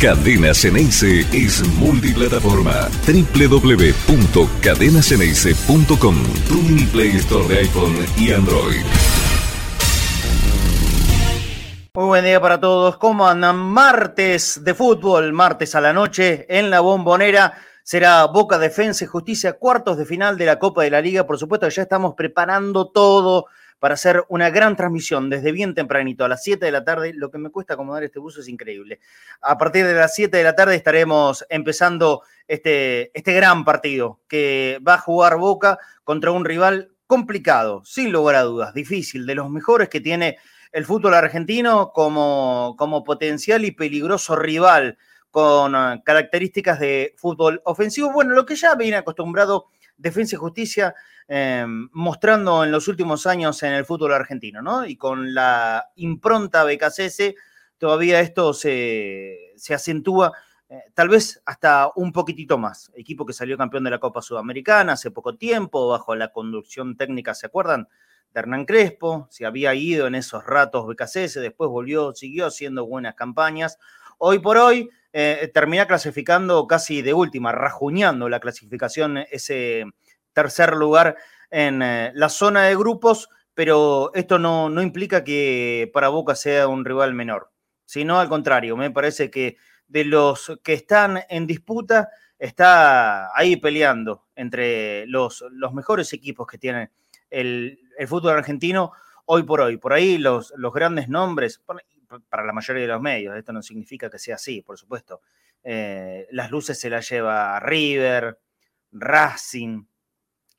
Cadena Ceneice es multiplataforma. www.cadenaceneice.com Tu mini Play Store de iPhone y Android. Muy buen día para todos. ¿Cómo andan? Martes de fútbol, martes a la noche en la bombonera. Será Boca Defensa y Justicia, cuartos de final de la Copa de la Liga. Por supuesto, ya estamos preparando todo para hacer una gran transmisión desde bien tempranito, a las 7 de la tarde. Lo que me cuesta acomodar este bus es increíble. A partir de las 7 de la tarde estaremos empezando este, este gran partido que va a jugar Boca contra un rival complicado, sin lugar a dudas, difícil, de los mejores que tiene el fútbol argentino como, como potencial y peligroso rival con uh, características de fútbol ofensivo. Bueno, lo que ya viene acostumbrado Defensa y Justicia eh, mostrando en los últimos años en el fútbol argentino, ¿no? Y con la impronta BKCS, todavía esto se, se acentúa, eh, tal vez hasta un poquitito más. Equipo que salió campeón de la Copa Sudamericana hace poco tiempo, bajo la conducción técnica, ¿se acuerdan? De Hernán Crespo, se había ido en esos ratos BKCS, después volvió, siguió haciendo buenas campañas. Hoy por hoy eh, termina clasificando casi de última, rajuñando la clasificación, ese tercer lugar en eh, la zona de grupos, pero esto no, no implica que para Boca sea un rival menor, sino al contrario, me parece que de los que están en disputa, está ahí peleando entre los, los mejores equipos que tiene el, el, fútbol argentino hoy por hoy. Por ahí los, los grandes nombres, para la mayoría de los medios, esto no significa que sea así, por supuesto. Eh, las luces se las lleva River, Racing,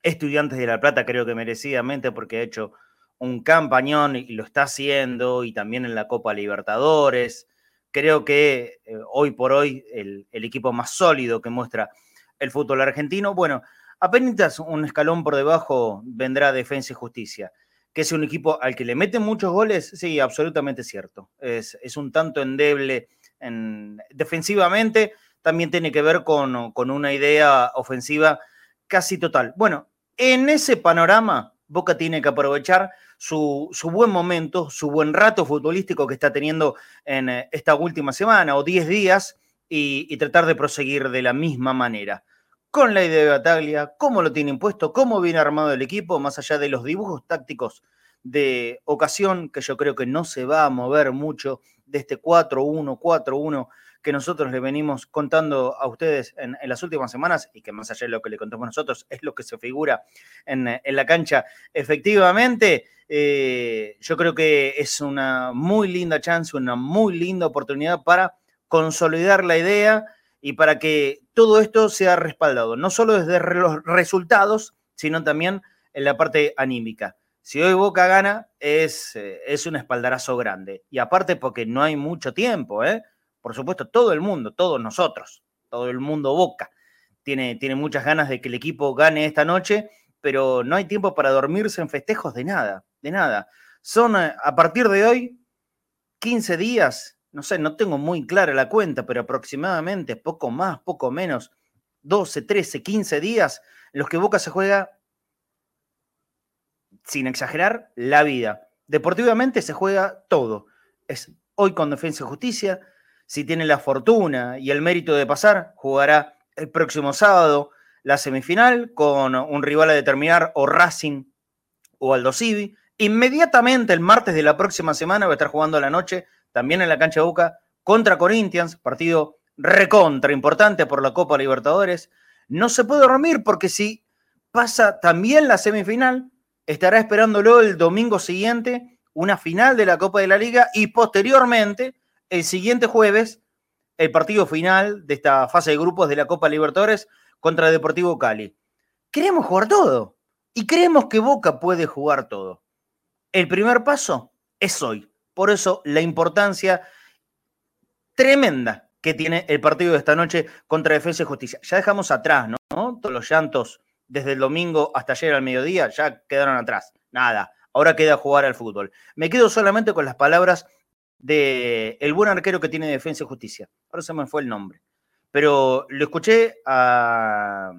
Estudiantes de La Plata, creo que merecidamente, porque ha hecho un campañón y lo está haciendo, y también en la Copa Libertadores. Creo que eh, hoy por hoy el, equipo más sólido que muestra el fútbol argentino, bueno, apenas un escalón por debajo vendrá Defensa y Justicia. Que es un equipo al que le meten muchos goles, sí, absolutamente cierto. Es, es un tanto endeble en, defensivamente, también tiene que ver con, con una idea ofensiva casi total. Bueno, en ese panorama, Boca tiene que aprovechar su, buen momento, su buen rato futbolístico que está teniendo en eh, esta última semana o 10 días y, y, tratar de proseguir de la misma manera. Con la idea de Bataglia, cómo lo tiene impuesto, cómo viene armado el equipo, más allá de los dibujos tácticos de ocasión, que yo creo que no se va a mover mucho de este 4-1, 4-1 que nosotros le venimos contando a ustedes en, en, las últimas semanas y que más allá de lo que le contamos nosotros es lo que se figura en, en la cancha. Efectivamente, eh, yo creo que es una muy linda chance, una muy linda oportunidad para consolidar la idea y para que todo esto sea respaldado, no solo desde los resultados, sino también en la parte anímica. Si hoy Boca gana, es, eh, es un espaldarazo grande. Y aparte porque no hay mucho tiempo, ¿eh? Por supuesto, todo el mundo, todos nosotros, todo el mundo Boca, tiene, tiene muchas ganas de que el equipo gane esta noche, pero no hay tiempo para dormirse en festejos de nada, de nada. Son eh, a partir de hoy 15 días, no sé, no tengo muy clara la cuenta, pero aproximadamente poco más, poco menos, 12, 13, 15 días los que Boca se juega, sin exagerar, la vida. Deportivamente se juega todo. Es hoy con Defensa y Justicia, si tiene la fortuna y el mérito de pasar, jugará el próximo sábado la semifinal con un rival a determinar o Racing o Aldo Civi. Inmediatamente el martes de la próxima semana va a estar jugando a la noche, también en la cancha de Boca, contra Corinthians, partido recontra importante por la Copa Libertadores. No se puede dormir porque si pasa también la semifinal, estará esperándolo el domingo siguiente una final de la Copa de la Liga y posteriormente el siguiente jueves el partido final de esta fase de grupos de la Copa Libertadores contra Deportivo Cali. Queremos jugar todo y creemos que Boca puede jugar todo. El primer paso es hoy. Por eso la importancia tremenda que tiene el partido de esta noche contra Defensa y Justicia. Ya dejamos atrás, ¿no? Todos los llantos desde el domingo hasta ayer al mediodía ya quedaron atrás. Nada. Ahora queda jugar al fútbol. Me quedo solamente con las palabras de el buen arquero que tiene Defensa y Justicia. Ahora se me fue el nombre. Pero lo escuché a,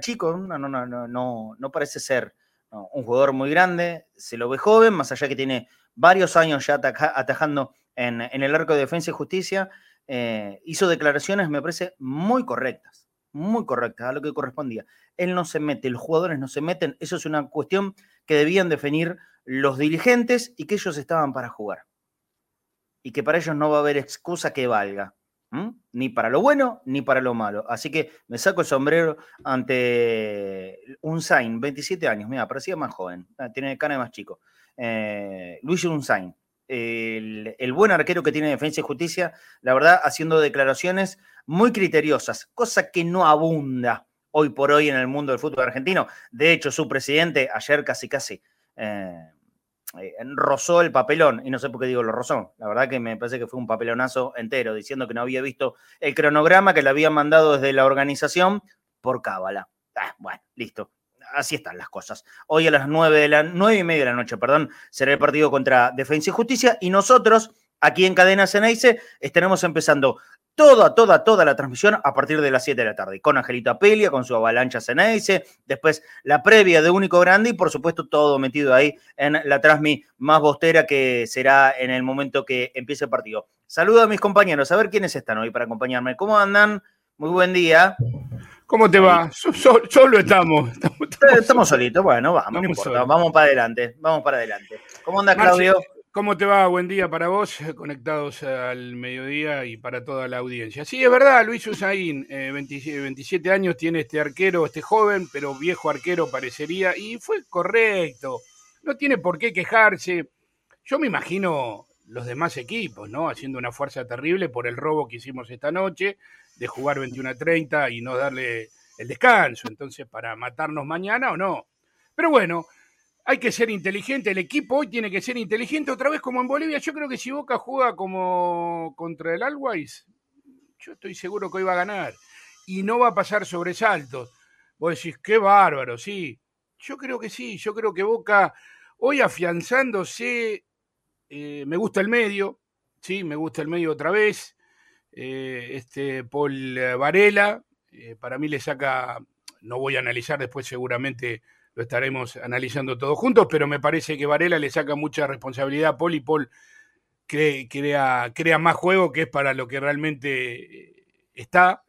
Chico, no, no, no, no, no parece ser un jugador muy grande, se lo ve joven, más allá que tiene varios años ya atajando en, en, el arco de Defensa y Justicia. eh, hizo declaraciones, me parece, muy correctas, muy correctas a lo que correspondía. Él no se mete, los jugadores no se meten, eso es una cuestión que debían definir los dirigentes y que ellos estaban para jugar. Y que para ellos no va a haber excusa que valga. Ni para lo bueno ni para lo malo. Así que me saco el sombrero ante un Sain, 27 años, mira, parecía más joven, ah, tiene cara de más chico. Eh, Luis Unzain, el, el, buen arquero que tiene Defensa y Justicia, la verdad, haciendo declaraciones muy criteriosas, cosa que no abunda hoy por hoy en el mundo del fútbol argentino. De hecho, su presidente ayer casi casi eh, eh, rozó el papelón, y no sé por qué digo lo rozó, la verdad que me parece que fue un papelonazo entero, diciendo que no había visto el cronograma que le habían mandado desde la organización por cábala. Ah, bueno, listo, así están las cosas. Hoy a las nueve, de la, nueve y media de la noche, perdón, será el partido contra Defensa y Justicia y nosotros aquí en Cadena Ceneice estaremos empezando toda, toda, toda la transmisión a partir de las 7 de la tarde, con Angelita Pelia, con su avalancha Ceneice, después la previa de Único Grande y por supuesto todo metido ahí en la transmi más bostera que será en el momento que empiece el partido. Saludo a mis compañeros, a ver quiénes están hoy para acompañarme. ¿Cómo andan? Muy buen día. ¿Cómo te va? solo estamos. Estamos, solitos, bueno, vamos, no importa, vamos para adelante, vamos para adelante. ¿Cómo anda Claudio? ¿Cómo te va? Buen día para vos, conectados al mediodía y para toda la audiencia. Sí, es verdad, Luis Usain, 27 eh, años tiene este arquero, este joven, pero viejo arquero parecería, y fue correcto. No tiene por qué quejarse. Yo me imagino los demás equipos, ¿no? Haciendo una fuerza terrible por el robo que hicimos esta noche, de jugar 21 a 30 y no darle el descanso. Entonces, para matarnos mañana o no. Pero bueno, hay que ser inteligente, el equipo hoy tiene que ser inteligente otra vez como en Bolivia. Yo creo que si Boca juega como contra el Always, yo estoy seguro que hoy va a ganar y no va a pasar sobresaltos. Vos decís, qué bárbaro, sí. Yo creo que sí, yo creo que Boca hoy afianzándose, eh, me gusta el medio, sí, me gusta el medio otra vez. Eh, este Paul Varela, eh, para mí le saca, no voy a analizar después seguramente lo estaremos analizando todos juntos, pero me parece que Varela le saca mucha responsabilidad a Paul y Paul crea, crea más juego que es para lo que realmente eh, está.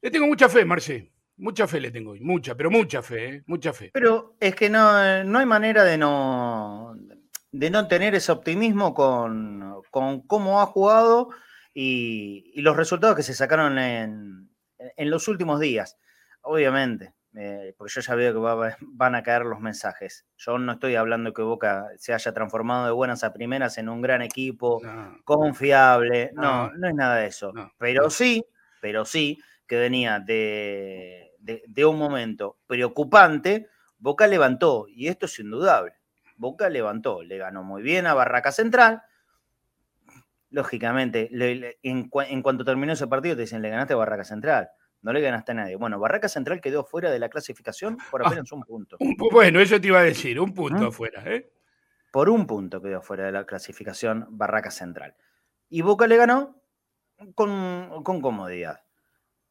Le tengo mucha fe, Marce. Mucha fe le tengo mucha, pero mucha fe, ¿eh? mucha fe. Pero es que no, no hay manera de no, de no tener ese optimismo con, con cómo ha jugado y, y, los resultados que se sacaron en, en los últimos días. Obviamente, eh, porque yo ya veo que van a caer los mensajes. Yo no estoy hablando que Boca se haya transformado de buenas a primeras en un gran equipo, confiable. No, no, es nada de eso. pero sí, pero sí que venía de, de, un momento preocupante. Boca levantó, y esto es indudable. Boca levantó, le ganó muy bien a Barraca Central. Lógicamente, en, en, cuanto terminó ese partido, te dicen, le ganaste a Barraca Central no le ganaste a nadie. Bueno, Barraca Central quedó fuera de la clasificación por ah, apenas un punto. bueno, eso te iba a decir, un punto ¿Mm? afuera. ¿eh? Por un punto quedó fuera de la clasificación Barraca Central. Y Boca le ganó con, comodidad.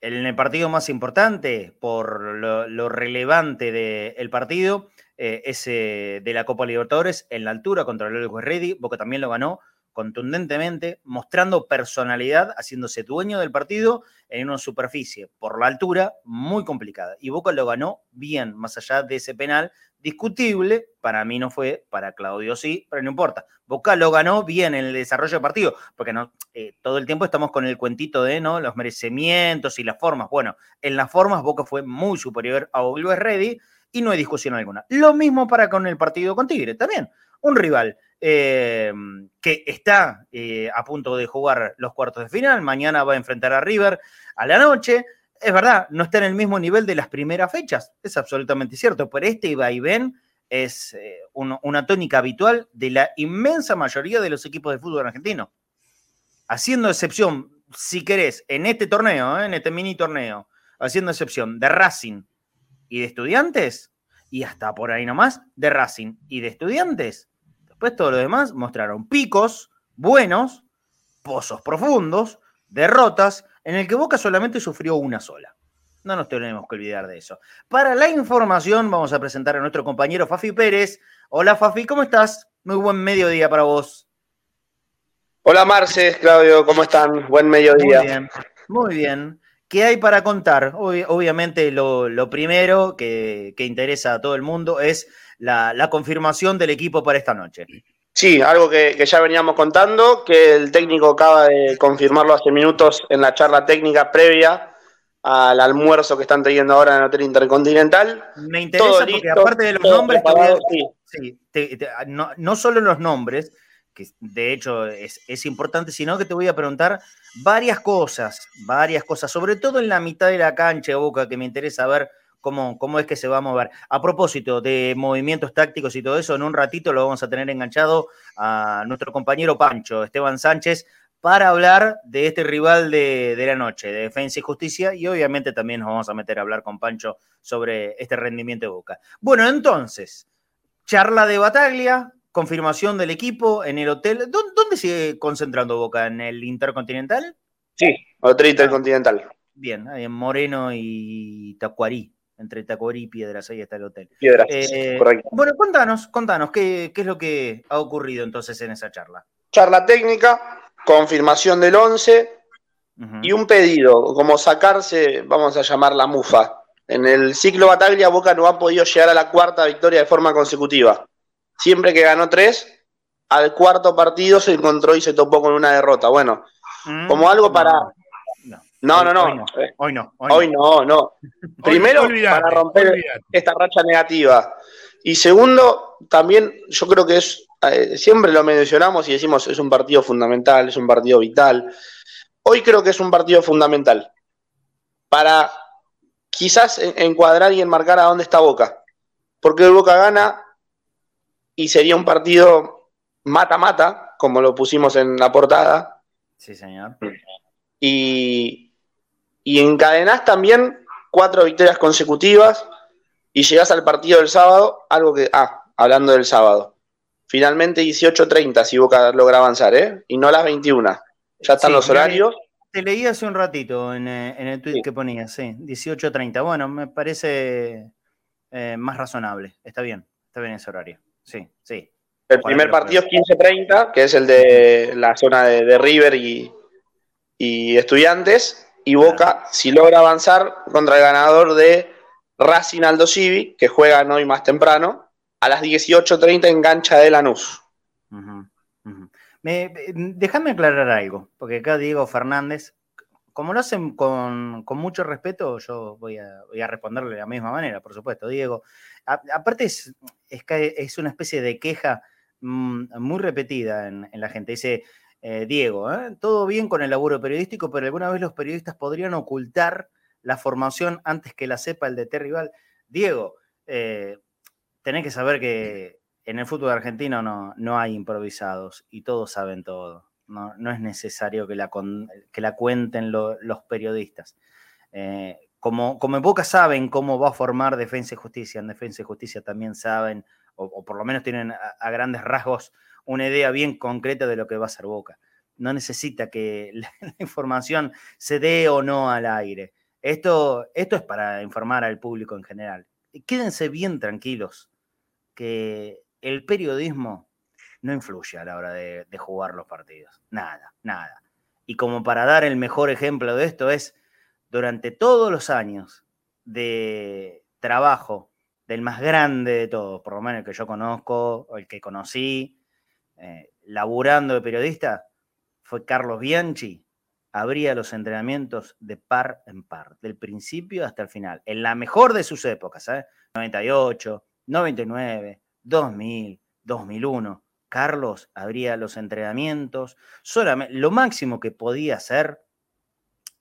En el partido más importante, por lo, relevante del partido, eh, ese de la Copa Libertadores, en la altura contra el Ready, Boca también lo ganó contundentemente, mostrando personalidad, haciéndose dueño del partido en una superficie por la altura muy complicada. Y Boca lo ganó bien, más allá de ese penal discutible, para mí no fue, para Claudio sí, pero no importa. Boca lo ganó bien en el desarrollo del partido, porque no, eh, todo el tiempo estamos con el cuentito de ¿no? los merecimientos y las formas. Bueno, en las formas Boca fue muy superior a Always Ready y no hay discusión alguna. Lo mismo para con el partido con Tigre, también. Un rival eh, que está eh, a punto de jugar los cuartos de final. Mañana va a enfrentar a River a la noche. Es verdad, no está en el mismo nivel de las primeras fechas, es absolutamente cierto, pero este vaivén es eh, una tónica habitual de la inmensa mayoría de los equipos de fútbol argentino. Haciendo excepción, si querés, en este torneo, en este mini torneo, haciendo excepción de Racing y de estudiantes, y hasta por ahí nomás, de Racing y de estudiantes, Después todo lo demás mostraron picos buenos, pozos profundos, derrotas, en el que Boca solamente sufrió una sola. No nos tenemos que olvidar de eso. Para la información vamos a presentar a nuestro compañero Fafi Pérez. Hola Fafi, ¿cómo estás? Muy buen mediodía para vos. Hola Marces, Claudio, ¿cómo están? Buen mediodía. Muy bien, muy bien. ¿Qué hay para contar? obviamente lo, primero que, interesa a todo el mundo es la, confirmación del equipo para esta noche. Sí, algo que, ya veníamos contando, que el técnico acaba de confirmarlo hace minutos en la charla técnica previa al almuerzo que están teniendo ahora en el Hotel Intercontinental. Me interesa porque aparte de los nombres, no, no, solo los nombres, que de hecho es, es, importante, sino que te voy a preguntar varias cosas, varias cosas, sobre todo en la mitad de la cancha, Boca, que me interesa ver cómo, cómo es que se va a mover. A propósito de movimientos tácticos y todo eso, en un ratito lo vamos a tener enganchado a nuestro compañero Pancho, Esteban Sánchez, para hablar de este rival de, de, la noche, de Defensa y Justicia, y obviamente también nos vamos a meter a hablar con Pancho sobre este rendimiento de Boca. Bueno, entonces, charla de Bataglia, confirmación del equipo en el hotel. ¿Dónde, sigue concentrando Boca? ¿En el Intercontinental? Sí, Hotel Intercontinental. Bien, ahí en Moreno y Tacuarí. Entre Tacuarí y Piedras, ahí está el hotel. Piedras, eh, correcto. Bueno, contanos, contanos, ¿qué, es lo que ha ocurrido entonces en esa charla? Charla técnica, confirmación del 11 y un pedido, como sacarse, vamos a llamar la mufa. En el ciclo Bataglia, Boca no ha podido llegar a la cuarta victoria de forma consecutiva siempre que ganó tres, al cuarto partido se encontró y se topó con una derrota. Bueno, mm, como algo para. No, no, no. Hoy no. Hoy no, no. Primero, para romper esta racha negativa. Y segundo, también yo creo que es. Eh, siempre lo mencionamos y decimos es un partido fundamental, es un partido vital. Hoy creo que es un partido fundamental para quizás encuadrar y enmarcar a dónde está Boca. Porque el Boca gana y sería un partido mata-mata, como lo pusimos en la portada. Sí, señor. Y, y encadenás también cuatro victorias consecutivas y llegás al partido del sábado, algo que, ah, hablando del sábado, finalmente 18.30 si Boca logra avanzar, ¿eh? Y no las 21. Ya están los horarios. Te leí hace un ratito en, eh, el tweet que ponías, sí, 18.30. Bueno, me parece eh, más razonable. Está bien, está bien ese horario sí, sí. El primer partido es 15-30, que es el de la zona de, River y, Estudiantes. Y Boca, si logra avanzar contra el ganador de Racing Aldo Civi, que juegan hoy más temprano, a las 18.30 engancha de Lanús. déjame aclarar algo, porque acá Diego Fernández, como lo hacen con, mucho respeto, yo voy a, voy a, responderle de la misma manera, por supuesto. Diego, aparte es, es, una especie de queja mm, muy repetida en, la gente. Dice, eh, Diego, ¿eh? todo bien con el laburo periodístico, pero alguna vez los periodistas podrían ocultar la formación antes que la sepa el de rival. Diego, eh, tenés que saber que en el fútbol argentino no, no hay improvisados y todos saben todo. No, es necesario que la, que la cuenten los periodistas como, como en Boca saben cómo va a formar Defensa y Justicia, en Defensa y Justicia también saben, o, por lo menos tienen a, grandes rasgos una idea bien concreta de lo que va a ser Boca. No necesita que la, información se dé o no al aire. Esto, esto es para informar al público en general. Quédense bien tranquilos que el periodismo no influye a la hora de, de jugar los partidos. Nada, nada. Y como para dar el mejor ejemplo de esto es durante todos los años de trabajo del más grande de todos, por lo menos el que yo conozco el que conocí, eh, laburando de periodista, fue Carlos Bianchi. Abría los entrenamientos de par en par, del principio hasta el final, en la mejor de sus épocas, ¿eh? 98, 99, 2000, 2001. Carlos abría los entrenamientos, solamente lo máximo que podía hacer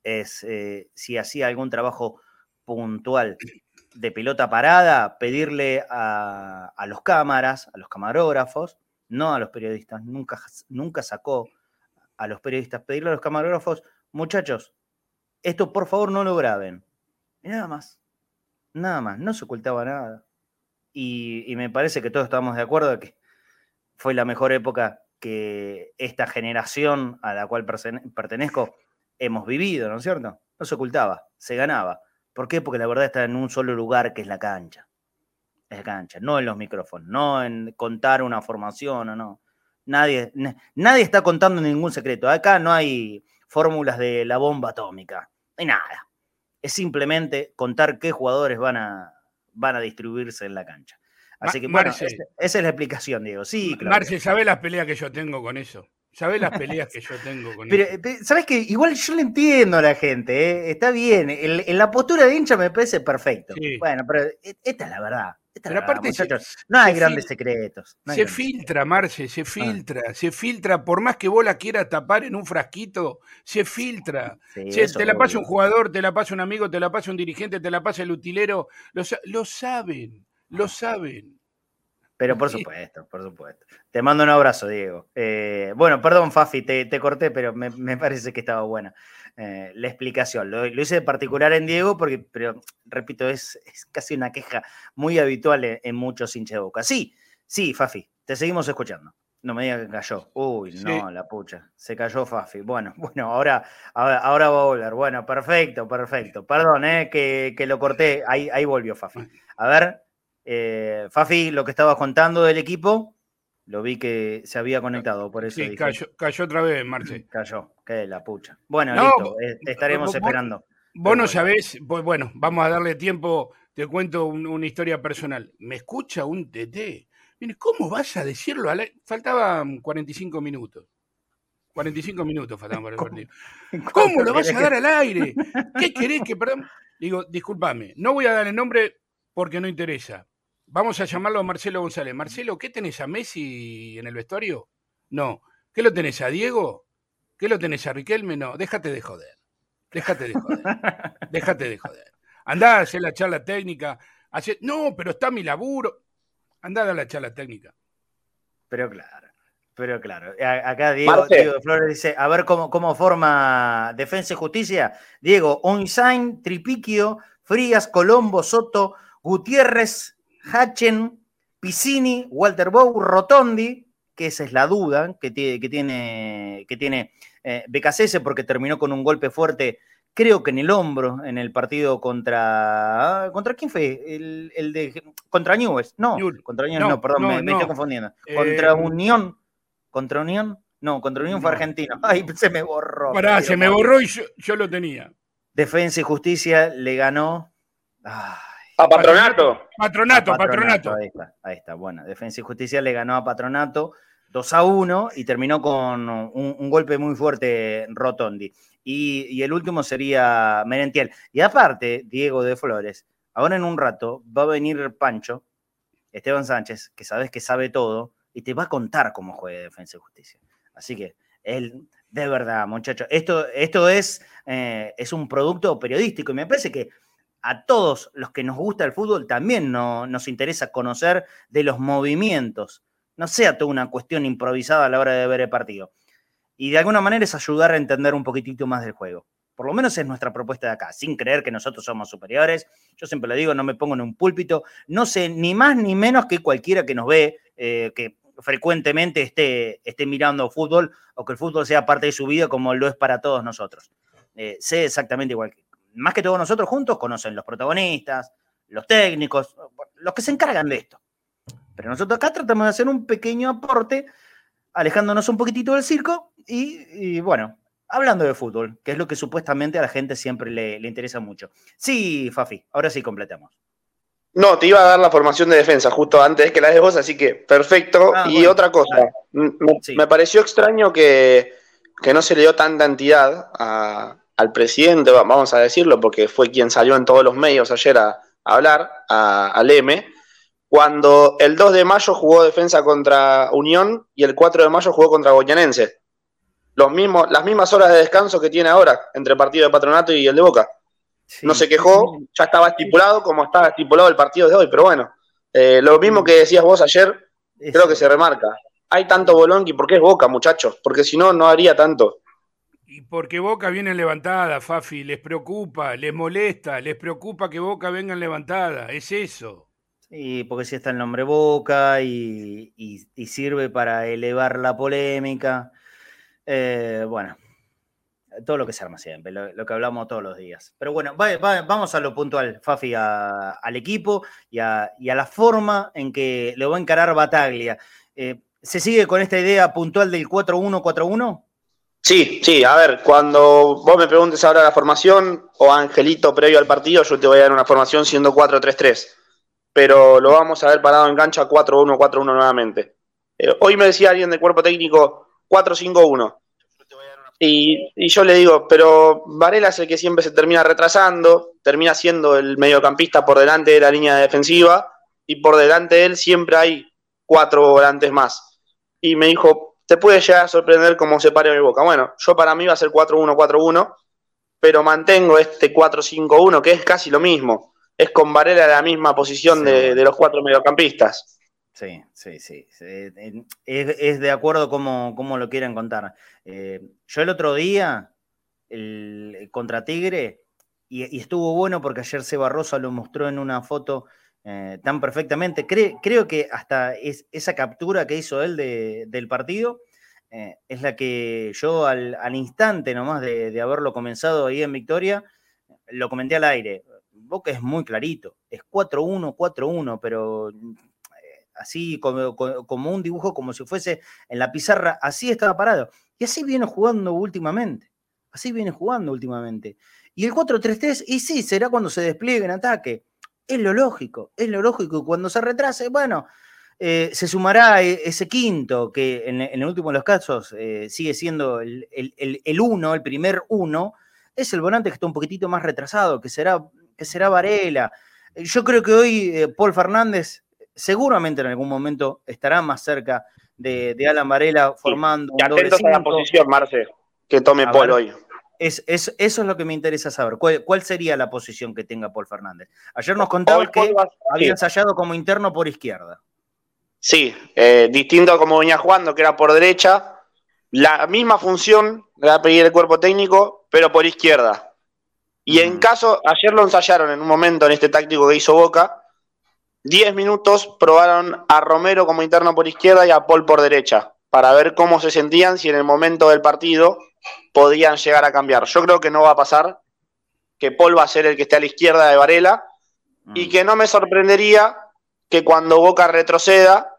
es eh, si hacía algún trabajo puntual de pelota parada, pedirle a, los cámaras, a los camarógrafos, no a los periodistas, nunca, nunca sacó a los periodistas, pedirle a los camarógrafos, muchachos, esto por favor no lo graben. Y nada más, nada más, no se ocultaba nada. Y, me parece que todos estamos de acuerdo de que fue la mejor época que esta generación a la cual pertenezco hemos vivido, ¿no es cierto? No se ocultaba, se ganaba. ¿Por qué? Porque la verdad está en un solo lugar que es la cancha. La cancha, no en los micrófonos, no en contar una formación o no. Nadie, nadie está contando ningún secreto. Acá no hay fórmulas de la bomba atómica. No hay nada. Es simplemente contar qué jugadores van a, van a distribuirse en la cancha. Así que, bueno, esa, es la explicación, Diego. Sí, claro. Marce, ¿sabés las peleas que yo tengo con eso? ¿Sabés las peleas que yo tengo con eso? ¿Sabes que Igual yo le entiendo a la gente, ¿eh? está bien. En, la postura de hincha me parece perfecto. Bueno, pero e, esta es la verdad. pero aparte, no hay grandes secretos. se filtra, Marce, se ah. filtra, se filtra. Por más que vos la quieras tapar en un frasquito, se filtra. te la pasa un jugador, te la pasa un amigo, te la pasa un dirigente, te la pasa el utilero. lo saben. Lo saben. Pero por supuesto, por supuesto. Te mando un abrazo, Diego. Eh, bueno, perdón, Fafi, te, corté, pero me, parece que estaba buena eh, la explicación. Lo, hice de particular en Diego, porque, pero repito, es, casi una queja muy habitual en, muchos hinchas de boca. Sí, sí, Fafi, te seguimos escuchando. No me digas que cayó. Uy, no, la pucha. Se cayó Fafi. Bueno, bueno, ahora, ahora, va a volver. Bueno, perfecto, perfecto. Perdón, eh, que, que, lo corté. Ahí, ahí volvió Fafi. A ver, eh, Fafi, lo que estabas contando del equipo, lo vi que se había conectado, por eso. Sí, cayó, otra vez, Marce. Cayó, que la pucha. Bueno, listo, eh, estaremos esperando. Vos no sabés, pues bueno, vamos a darle tiempo, te cuento una historia personal. Me escucha un TT. ¿Cómo vas a decirlo? Faltaban 45 minutos. 45 minutos faltaban para el partido. ¿Cómo lo vas a dar al aire? ¿Qué querés que, perdón? Digo, discúlpame, no voy a dar el nombre porque no interesa. Vamos a llamarlo a Marcelo González. Marcelo, ¿qué tenés a Messi en el vestuario? No. ¿Qué lo tenés a Diego? ¿Qué lo tenés a Riquelme? No, déjate de joder. Déjate de joder. déjate de joder. Andá a hacer la charla técnica. No, pero está mi laburo. Andá a la charla técnica. Pero claro, pero claro. Acá Diego, Diego Flores dice, a ver cómo, cómo forma Defensa y Justicia. Diego, Onsain, Tripiquio, Frías, Colombo, Soto, Gutiérrez, Hachen, Piscini, Walter Bow, Rotondi, que esa es la duda que tiene, que tiene, que tiene eh, porque terminó con un golpe fuerte, creo que en el hombro, en el partido contra. ¿Contra quién fue? El, de. Contra Newell's. No, contra Newell's, no, perdón, me, estoy confundiendo. Contra eh, Unión. ¿Contra Unión? No, contra Unión fue argentino. Ay, se me borró. Pará, se me borró y yo, lo tenía. Defensa y Justicia le ganó. A Patronato. Patronato, Patronato. Ahí está, ahí está. Bueno, Defensa y Justicia le ganó a Patronato 2 a 1 y terminó con un, golpe muy fuerte Rotondi. Y, el último sería Merentiel. Y aparte, Diego de Flores, ahora en un rato va a venir Pancho, Esteban Sánchez, que sabes que sabe todo, y te va a contar cómo juega Defensa y Justicia. Así que él, de verdad, muchachos, esto, esto es, eh, es un producto periodístico y me parece que a todos los que nos gusta el fútbol también nos interesa conocer de los movimientos. No sea toda una cuestión improvisada a la hora de ver el partido. Y de alguna manera es ayudar a entender un poquitito más del juego. Por lo menos es nuestra propuesta de acá, sin creer que nosotros somos superiores. Yo siempre le digo, no me pongo en un púlpito. No sé ni más ni menos que cualquiera que nos ve, eh, que frecuentemente esté, esté mirando fútbol o que el fútbol sea parte de su vida como lo es para todos nosotros. Eh, sé exactamente igual que más que todos nosotros juntos, conocen los protagonistas, los técnicos, los que se encargan de esto. Pero nosotros acá tratamos de hacer un pequeño aporte, alejándonos un poquitito del circo y, bueno, hablando de fútbol, que es lo que supuestamente a la gente siempre le, interesa mucho. Sí, Fafi, ahora sí completamos. No, te iba a dar la formación de defensa justo antes que la de vos, así que perfecto. Ah, y otra cosa, me, pareció extraño que, que, no se le dio tanta entidad a, al presidente, vamos a decirlo, porque fue quien salió en todos los medios ayer a, hablar, al M, cuando el 2 de mayo jugó defensa contra Unión y el 4 de mayo jugó contra Goyanense. Los mismos, las mismas horas de descanso que tiene ahora entre el partido de Patronato y el de Boca. no se quejó, ya estaba estipulado como estaba estipulado el partido de hoy, pero bueno, eh, lo mismo que decías vos ayer, creo que se remarca. Hay tanto bolonqui porque es Boca, muchachos, porque si no, no haría tanto. Y porque Boca viene levantada, Fafi, les preocupa, les molesta, les preocupa que Boca venga levantada, es eso. Sí, porque si está el nombre Boca y, sirve para elevar la polémica. Eh, bueno, todo lo que se arma siempre, lo, que hablamos todos los días. Pero bueno, vamos a lo puntual, Fafi, al equipo y a, la forma en que lo va a encarar Bataglia. Eh, ¿Se sigue con esta idea puntual del 4-1-4-1? Sí, sí, a ver, cuando vos me preguntes ahora la formación o Angelito previo al partido, yo te voy a dar una formación siendo 4-3-3, pero lo vamos a ver parado en cancha 4-1-4-1 nuevamente. Eh, hoy me decía alguien del cuerpo técnico 4-5-1. Y, y, yo le digo, pero Varela es el que siempre se termina retrasando, termina siendo el mediocampista por delante de la línea defensiva y por delante de él siempre hay cuatro volantes más. Y me dijo, te puede llegar a sorprender cómo se pare mi boca. Bueno, yo para mí va a ser 4-1-4-1, pero mantengo este 4-5-1, que es casi lo mismo. Es con Varela en la misma posición de, los cuatro mediocampistas. Sí, sí, sí. Es, de acuerdo como, como lo quieran contar. Eh, yo el otro día, el, contra Tigre, y, estuvo bueno porque ayer Seba Rosa lo mostró en una foto eh, tan perfectamente. creo que hasta esa captura que hizo él del partido eh, es la que yo al, instante nomás de, haberlo comenzado ahí en Victoria, lo comenté al aire. Boca es muy clarito, es 4-1, 4-1, pero eh, así como, como, un dibujo, como si fuese en la pizarra, así estaba parado. Y así viene jugando últimamente, así viene jugando últimamente. Y el 4-3-3, y sí, será cuando se despliegue en ataque es lo lógico, es lo lógico. Cuando se retrase, bueno, eh, se sumará e, ese quinto, que en, el último de los casos eh, sigue siendo el, uno, el primer uno, es el volante que está un poquitito más retrasado, que será, que será Varela. Yo creo que hoy eh, Paul Fernández seguramente en algún momento estará más cerca de, Alan Varela formando. Y, atentos a la posición, Marce, que tome Paul hoy. Es, eso es lo que me interesa saber. ¿Cuál, sería la posición que tenga Paul Fernández? Ayer nos contaba que había ensayado como interno por izquierda. Sí, eh, distinto a como venía jugando, que era por derecha. La misma función le va a pedir el cuerpo técnico, pero por izquierda. Y en caso, ayer lo ensayaron en un momento en este táctico que hizo Boca. Diez minutos probaron a Romero como interno por izquierda y a Paul por derecha, para ver cómo se sentían si en el momento del partido podían llegar a cambiar. Yo creo que no va a pasar, que Paul va a ser el que esté a la izquierda de Varela y mm. que no me sorprendería que cuando Boca retroceda,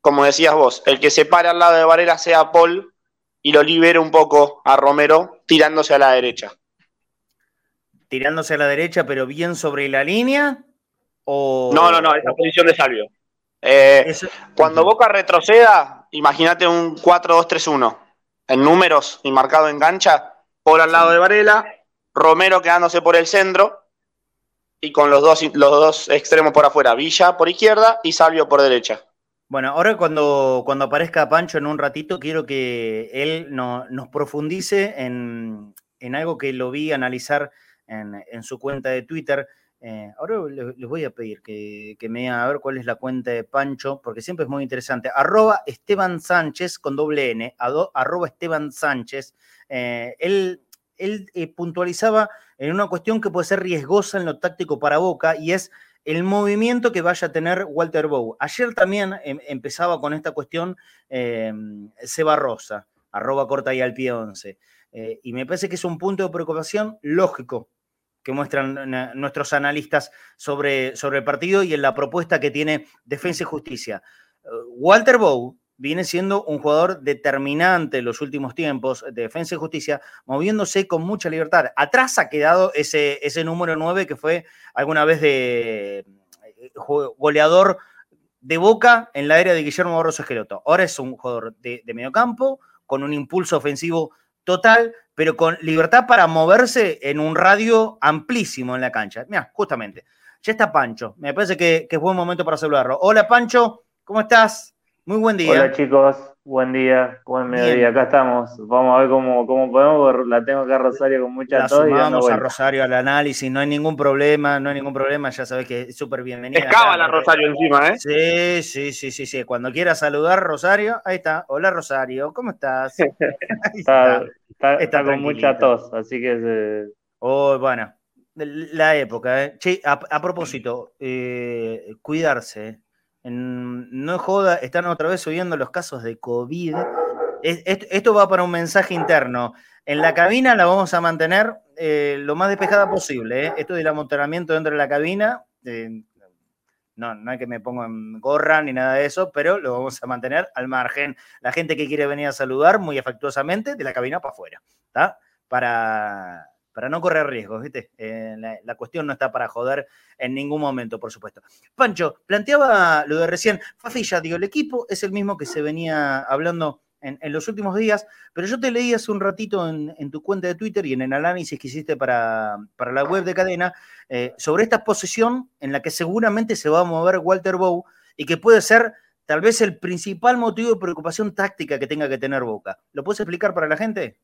como decías vos, el que se pare al lado de Varela sea Paul y lo libere un poco a Romero tirándose a la derecha. Tirándose a la derecha, pero bien sobre la línea. O... No, no, no, esa posición de Salvio. Eh, cuando Boca retroceda, imagínate un 4-2-3-1 en números y marcado en cancha, por al lado de Varela, Romero quedándose por el centro y con los dos, los dos extremos por afuera, Villa por izquierda y Salvio por derecha. Bueno, ahora cuando, cuando aparezca Pancho en un ratito, quiero que él nos profundice en, algo que lo vi analizar en, en su cuenta de Twitter eh, ahora les, voy a pedir que, me digan a ver cuál es la cuenta de Pancho, porque siempre es muy interesante. Arroba Esteban Sánchez con doble N, arroba Esteban Sánchez. Eh, él, él eh, puntualizaba en una cuestión que puede ser riesgosa en lo táctico para Boca y es el movimiento que vaya a tener Walter Bow. Ayer también em, empezaba con esta cuestión Seba Rosa, arroba corta y al pie 11. y me parece que es un punto de preocupación lógico que muestran nuestros analistas sobre, sobre el partido y en la propuesta que tiene Defensa y Justicia. Eh, Walter Bow viene siendo un jugador determinante en los últimos tiempos de Defensa y Justicia, moviéndose con mucha libertad. Atrás ha quedado ese, ese número 9 que fue alguna vez de eh, goleador de boca en la era de Guillermo Barroso Esqueloto. Ahora es un jugador de mediocampo, con un impulso ofensivo total, pero con libertad para moverse en un radio amplísimo en la cancha. Mira, justamente, ya está Pancho. Me parece que, es buen momento para saludarlo. Hola Pancho, ¿cómo estás? Muy buen día. Hola chicos, buen día, buen mediodía. Acá estamos. Vamos a ver cómo, cómo podemos. La tengo acá a Rosario con mucha la Sumamos a Rosario al análisis, no hay ningún problema, no hay ningún problema. Ya sabes que es súper bienvenida. Escaba la Rosario encima, ¿eh? Sí, sí, sí, sí, sí. Cuando quieras saludar, Rosario, ahí está. Hola Rosario, ¿cómo estás? está, está, con mucha tos, así que. Se... Oh, bueno, la época, ¿eh? Che, a, propósito, eh, no joda, están otra vez subiendo los casos de COVID. esto va para un mensaje interno. En la cabina la vamos a mantener eh, lo más despejada posible. ¿eh? Esto del amontonamiento dentro de la cabina, eh, no, no hay que me ponga en gorra ni nada de eso, pero lo vamos a mantener al margen. La gente que quiere venir a saludar muy afectuosamente de la cabina para afuera, ¿está? Para, para no correr riesgos, ¿viste? Eh, la, cuestión no está para joder en ningún momento, por supuesto. Pancho, planteaba lo de recién, Fafilla, digo, el equipo es el mismo que se venía hablando en, los últimos días, pero yo te leí hace un ratito en, tu cuenta de Twitter y en el análisis que hiciste para, la web de cadena eh, sobre esta posición en la que seguramente se va a mover Walter Bow y que puede ser tal vez el principal motivo de preocupación táctica que tenga que tener Boca. ¿Lo puedes explicar para la gente?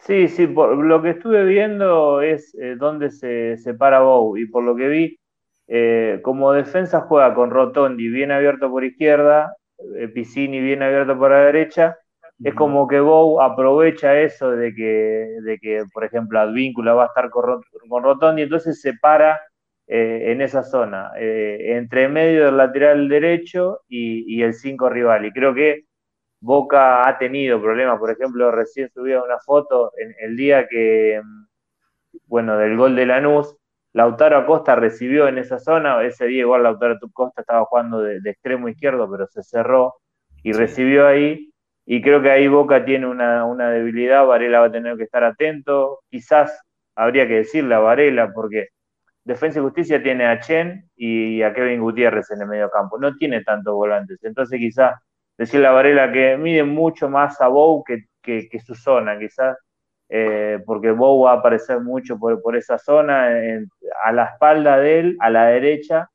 Sí, sí, por lo que estuve viendo es eh, dónde se separa Bow y por lo que vi, eh, como defensa juega con Rotondi bien abierto por izquierda, eh, Piscini bien abierto por la derecha, es como que Bow aprovecha eso de que, de que por ejemplo, Advíncula va a estar con, Rotondi, entonces se para eh, en esa zona, eh, entre medio del lateral derecho y, el 5 rival. Y creo que Boca ha tenido problemas, por ejemplo, recién subía una foto en el día que, bueno, del gol de Lanús, Lautaro Acosta recibió en esa zona, ese día igual Lautaro Acosta estaba jugando de, extremo izquierdo, pero se cerró y recibió ahí. Y creo que ahí Boca tiene una, debilidad, Varela va a tener que estar atento. Quizás habría que decirle a Varela, porque Defensa y Justicia tiene a Chen y a Kevin Gutiérrez en el medio campo. No tiene tantos volantes. Entonces quizás decirle a Varela que mide mucho más a Bou que, que su zona. Quizás eh, porque Bow va a aparecer mucho por, esa zona, a la espalda de él, a la derecha,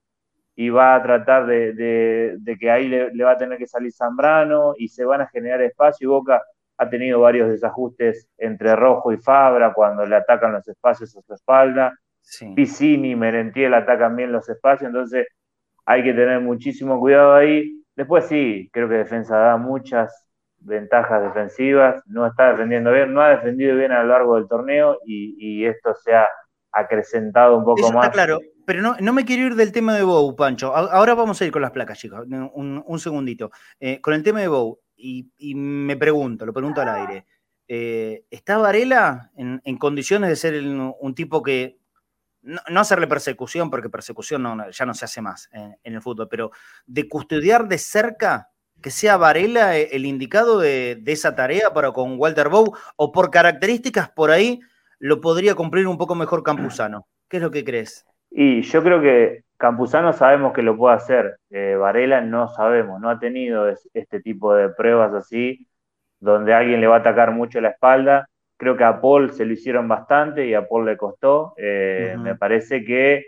y va a tratar de, que ahí le, va a tener que salir Zambrano y se van a generar espacio. Y Boca ha tenido varios desajustes entre Rojo y Fabra cuando le atacan los espacios a su espalda. Sí. Piscini y Merentiel atacan bien los espacios, entonces hay que tener muchísimo cuidado ahí. Después sí, creo que defensa da muchas ventajas defensivas, no está defendiendo bien, no ha defendido bien a lo largo del torneo y, esto se ha acrecentado un poco más. claro, pero no, no, me quiero ir del tema de Bow, Pancho. Ahora vamos a ir con las placas, chicos. Un, segundito. Eh, con el tema de Bow, y, me pregunto, lo pregunto al aire. Eh, ¿Está Varela en, condiciones de ser un tipo que no, hacerle persecución, porque persecución ya no se hace más en, el fútbol, pero de custodiar de cerca que sea Varela eh, el indicado de, esa tarea para con Walter Bow, o por características por ahí lo podría cumplir un poco mejor Campuzano. ¿Qué es lo que crees? Y yo creo que Campuzano sabemos que lo puede hacer, eh, Varela no sabemos, no ha tenido este tipo de pruebas así, donde alguien le va a atacar mucho la espalda. Creo que a Paul se lo hicieron bastante y a Paul le costó. Eh, me parece que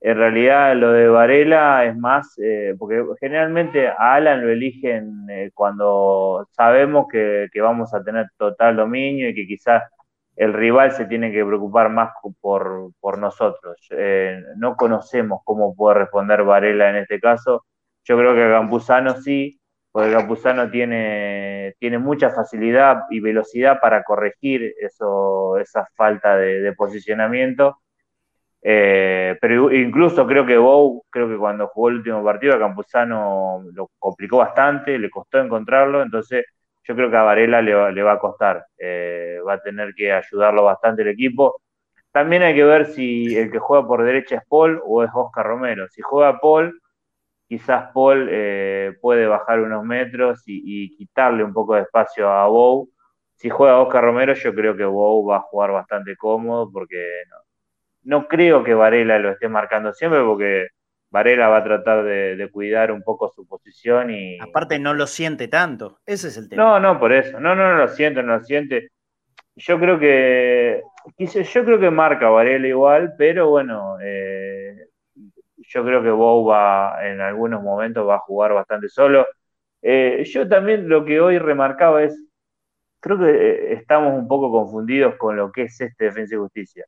en realidad lo de Varela es más, eh, porque generalmente a Alan lo eligen eh, cuando sabemos que, vamos a tener total dominio y que quizás el rival se tiene que preocupar más por, nosotros. Eh, no conocemos cómo puede responder Varela en este caso. Yo creo que Campuzano sí, porque Campuzano tiene, tiene mucha facilidad y velocidad para corregir eso, esa falta de posicionamiento eh, pero incluso creo que Bow, creo que cuando jugó el último partido a Campuzano lo complicó bastante, le costó encontrarlo, entonces yo creo que a Varela le va, le va a costar, eh, va a tener que ayudarlo bastante el equipo. También hay que ver si el que juega por derecha es Paul o es Oscar Romero. Si juega Paul, quizás Paul eh, puede bajar unos metros y, quitarle un poco de espacio a Bow. Si juega Oscar Romero, yo creo que Bow va a jugar bastante cómodo porque no, no creo que Varela lo esté marcando siempre porque Varela va a tratar de, cuidar un poco su posición y... Aparte no lo siente tanto, ese es el tema. No, no, por eso, no, no, no lo siente, no lo siente. Yo creo que, yo creo que marca Varela igual, pero bueno, eh, yo creo que Bow en algunos momentos va a jugar bastante solo. Eh, yo también lo que hoy remarcaba es, creo que eh, estamos un poco confundidos con lo que es este Defensa y Justicia.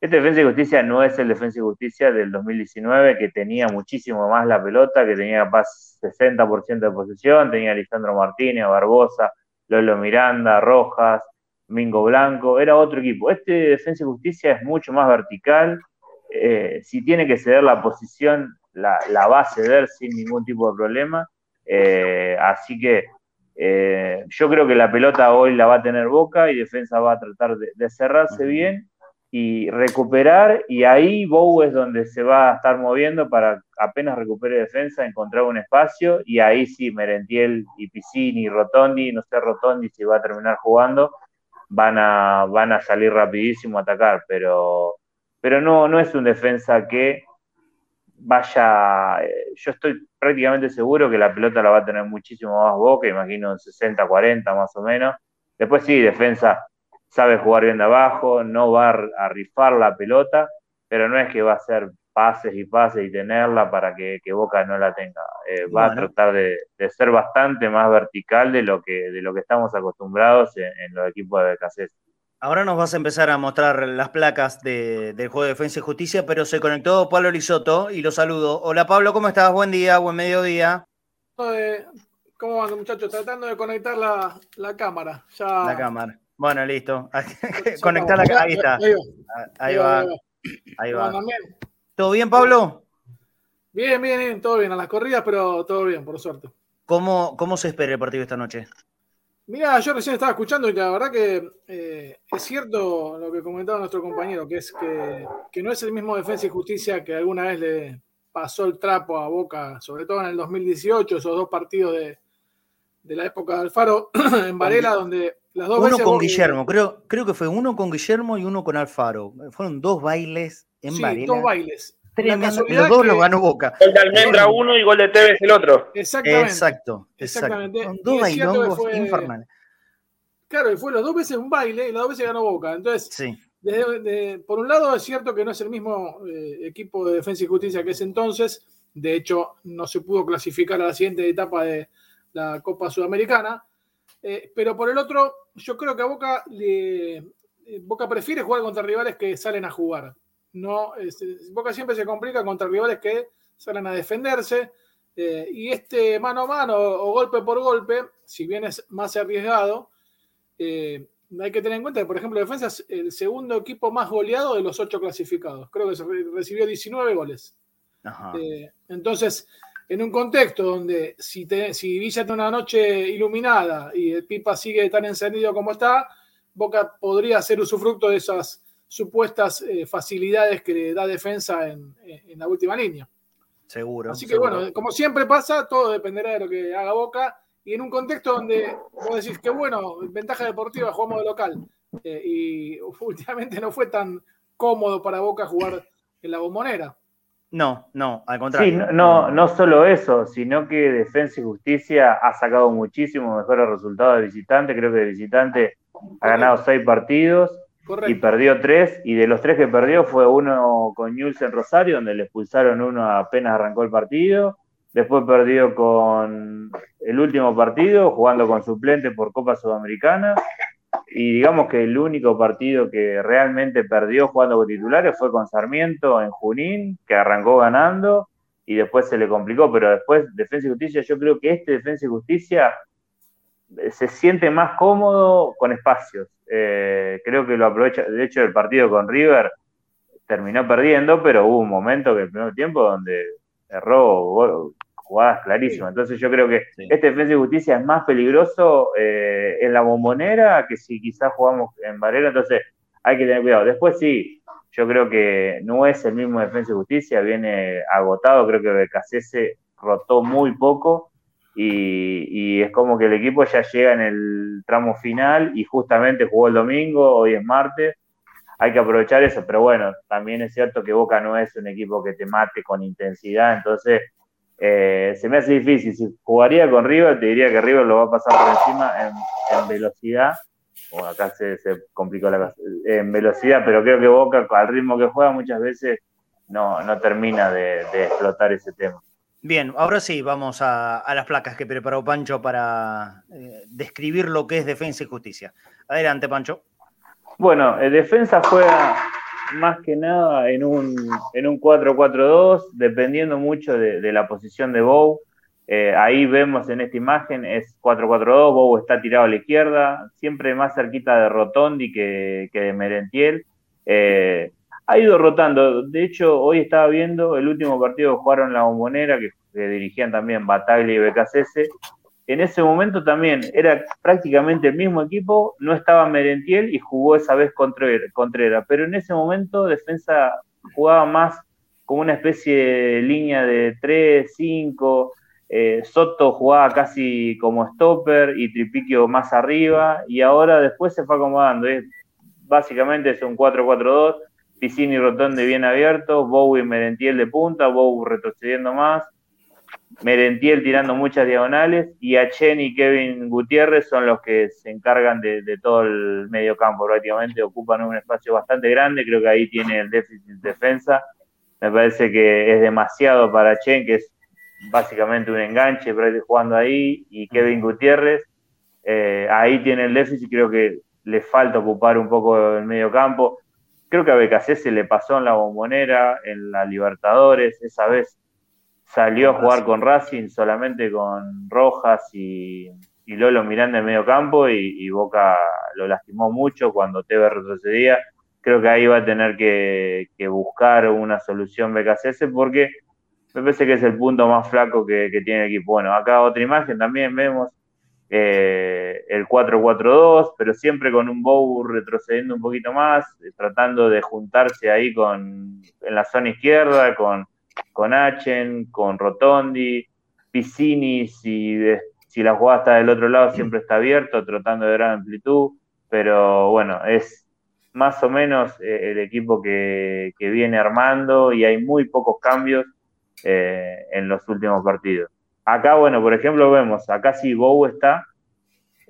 Este Defensa y Justicia no es el Defensa y Justicia del 2019, que tenía muchísimo más la pelota, que tenía capaz 60% de posesión, tenía Alejandro Martínez, Barbosa, Lolo Miranda, Rojas, Mingo Blanco, era otro equipo. Este Defensa y Justicia es mucho más vertical, eh, si tiene que ceder la posición, la, va a ceder sin ningún tipo de problema, eh, así que eh, yo creo que la pelota hoy la va a tener Boca y Defensa va a tratar de, cerrarse bien y recuperar, y ahí Bow es donde se va a estar moviendo para apenas recupere defensa, encontrar un espacio, y ahí sí, Merentiel y Piscini, Rotondi, no sé Rotondi si va a terminar jugando, van a, van a salir rapidísimo a atacar, pero, pero no, no es un defensa que vaya, eh, yo estoy prácticamente seguro que la pelota la va a tener muchísimo más Boca, imagino 60-40 más o menos. Después sí, defensa sabe jugar bien de abajo, no va a rifar la pelota, pero no es que va a hacer pases y pases y tenerla para que, Boca no la tenga. Eh, va a tratar de, ser bastante más vertical de lo que, de lo que estamos acostumbrados en, los equipos de Becasés. Ahora nos vas a empezar a mostrar las placas del juego de defensa y justicia, pero se conectó Pablo Lisoto y lo saludo. Hola Pablo, ¿cómo estás? Buen día, buen mediodía. ¿Cómo van muchachos? Tratando de conectar la, la cámara. Ya... La cámara. Bueno, listo. Conectar la Ahí está. Ahí va. Ahí va. ¿Todo bien, Pablo? Bien, bien, bien, todo bien. A las corridas, pero todo bien, por suerte. ¿Cómo, cómo se espera el partido esta noche? Mira, yo recién estaba escuchando y la verdad que eh, es cierto lo que comentaba nuestro compañero, que es que, que, no es el mismo Defensa y Justicia que alguna vez le pasó el trapo a Boca, sobre todo en el 2018, esos dos partidos de, de la época de Alfaro en Varela, donde las dos uno con Guillermo, creo, creo que fue uno con Guillermo y uno con Alfaro. Fueron dos bailes en sí, Varela. Dos bailes. Los dos los ganó Boca. Gol de Almendra uno y gol de Tevez el otro. Exactamente. Exacto. Exactamente. dos bailongos infernales. Claro, fue las dos veces un baile y las dos veces ganó Boca. Entonces, sí. por un lado es cierto que no es el mismo eh, equipo de defensa y justicia que es entonces. De hecho, no se pudo clasificar a la siguiente etapa de, la Copa Sudamericana. Eh, pero por el otro, yo creo que a Boca, le, eh, Boca prefiere jugar contra rivales que salen a jugar. No, Boca siempre se complica contra rivales que salen a defenderse. Eh, y este mano a mano o golpe por golpe, si bien es más arriesgado, hay que tener en cuenta que, por ejemplo, Defensa es el segundo equipo más goleado de los ocho clasificados. Creo que se recibió 19 goles. entonces, en un contexto donde si, te, si Villa tiene una noche iluminada y el Pipa sigue tan encendido como está, Boca podría ser usufructo de esas supuestas eh, facilidades que le da defensa en, la última línea. Seguro. Así que bueno, como siempre pasa, todo dependerá de lo que haga Boca. Y en un contexto donde vos decís que bueno, ventaja deportiva, jugamos de local. Eh, y últimamente no fue tan cómodo para Boca jugar en la bombonera. No, no, al contrario. Sí, no, no solo eso, sino que Defensa y Justicia ha sacado muchísimo mejores resultados de visitante. Creo que de visitante ha ganado seis partidos y perdió tres. Y de los tres que perdió fue uno con News en Rosario, donde le expulsaron uno apenas arrancó el partido. Después perdió con el último partido, jugando con suplente por Copa Sudamericana y digamos que el único partido que realmente perdió jugando con titulares fue con Sarmiento en Junín, que arrancó ganando y después se le complicó, pero después Defensa y Justicia, yo creo que este Defensa y Justicia se siente más cómodo con espacios. Eh, creo que lo aprovecha, de hecho el partido con River terminó perdiendo, pero hubo un momento que el primer tiempo donde erró jugadas clarísimas. Entonces yo creo que este Defensa y Justicia es más peligroso eh, en la bombonera que si quizás jugamos en Varela, entonces hay que tener cuidado. Después sí, yo creo que no es el mismo Defensa y Justicia, viene agotado, creo que Becasese rotó muy poco y, es como que el equipo ya llega en el tramo final y justamente jugó el domingo, hoy es martes, hay que aprovechar eso, pero bueno, también es cierto que Boca no es un equipo que te mate con intensidad, entonces eh, se me hace difícil. Si jugaría con River, te diría que River lo va a pasar por encima en, velocidad. O acá se, complicó la cosa. En velocidad, pero creo que Boca, al ritmo que juega, muchas veces no, no termina de, explotar ese tema. Bien, ahora sí, vamos a, las placas que preparó Pancho para eh, describir lo que es defensa y justicia. Adelante, Pancho. Bueno, eh, defensa juega más que nada en un, en un 4-4-2, dependiendo mucho de, la posición de Bow. Eh, ahí vemos en esta imagen, es 4-4-2, Bow está tirado a la izquierda, siempre más cerquita de Rotondi que, de Merentiel. Ha ido rotando, de hecho hoy estaba viendo el último partido que jugaron la bombonera, que, dirigían también Bataglia y BKCS, en ese momento también era prácticamente el mismo equipo, no estaba Merentiel y jugó esa vez Contreras, pero en ese momento defensa jugaba más como una especie de línea de 3, 5, eh, Soto jugaba casi como stopper y Tripiquio más arriba y ahora después se fue acomodando, básicamente es un 4-4-2, Piscini Rotonde bien abiertos, Bowie y Merentiel de punta, Bowie retrocediendo más, Merentiel tirando muchas diagonales y Achen y Kevin Gutiérrez son los que se encargan de, todo el medio campo, prácticamente ocupan un espacio bastante grande, creo que ahí tiene el déficit de defensa, me parece que es demasiado para Achen, que es básicamente un enganche jugando ahí, y Kevin Gutiérrez, eh, ahí tiene el déficit, creo que le falta ocupar un poco el medio campo. Creo que a BKC se le pasó en la bombonera, en la Libertadores, esa vez salió a jugar con Racing solamente con Rojas y, Lolo Miranda en medio campo y, Boca lo lastimó mucho cuando Teve retrocedía. Creo que ahí va a tener que, buscar una solución BKCS porque me parece que es el punto más flaco que, tiene el equipo. Bueno, acá otra imagen también vemos eh, el 4-4-2, pero siempre con un Bow retrocediendo un poquito más, tratando de juntarse ahí con en la zona izquierda, con con Achen, con Rotondi, Piscini, si, si la jugada está del otro lado siempre está abierto, tratando de gran amplitud, pero bueno, es más o menos eh, el equipo que, viene armando y hay muy pocos cambios eh, en los últimos partidos. Acá, bueno, por ejemplo, vemos, acá sí Bow está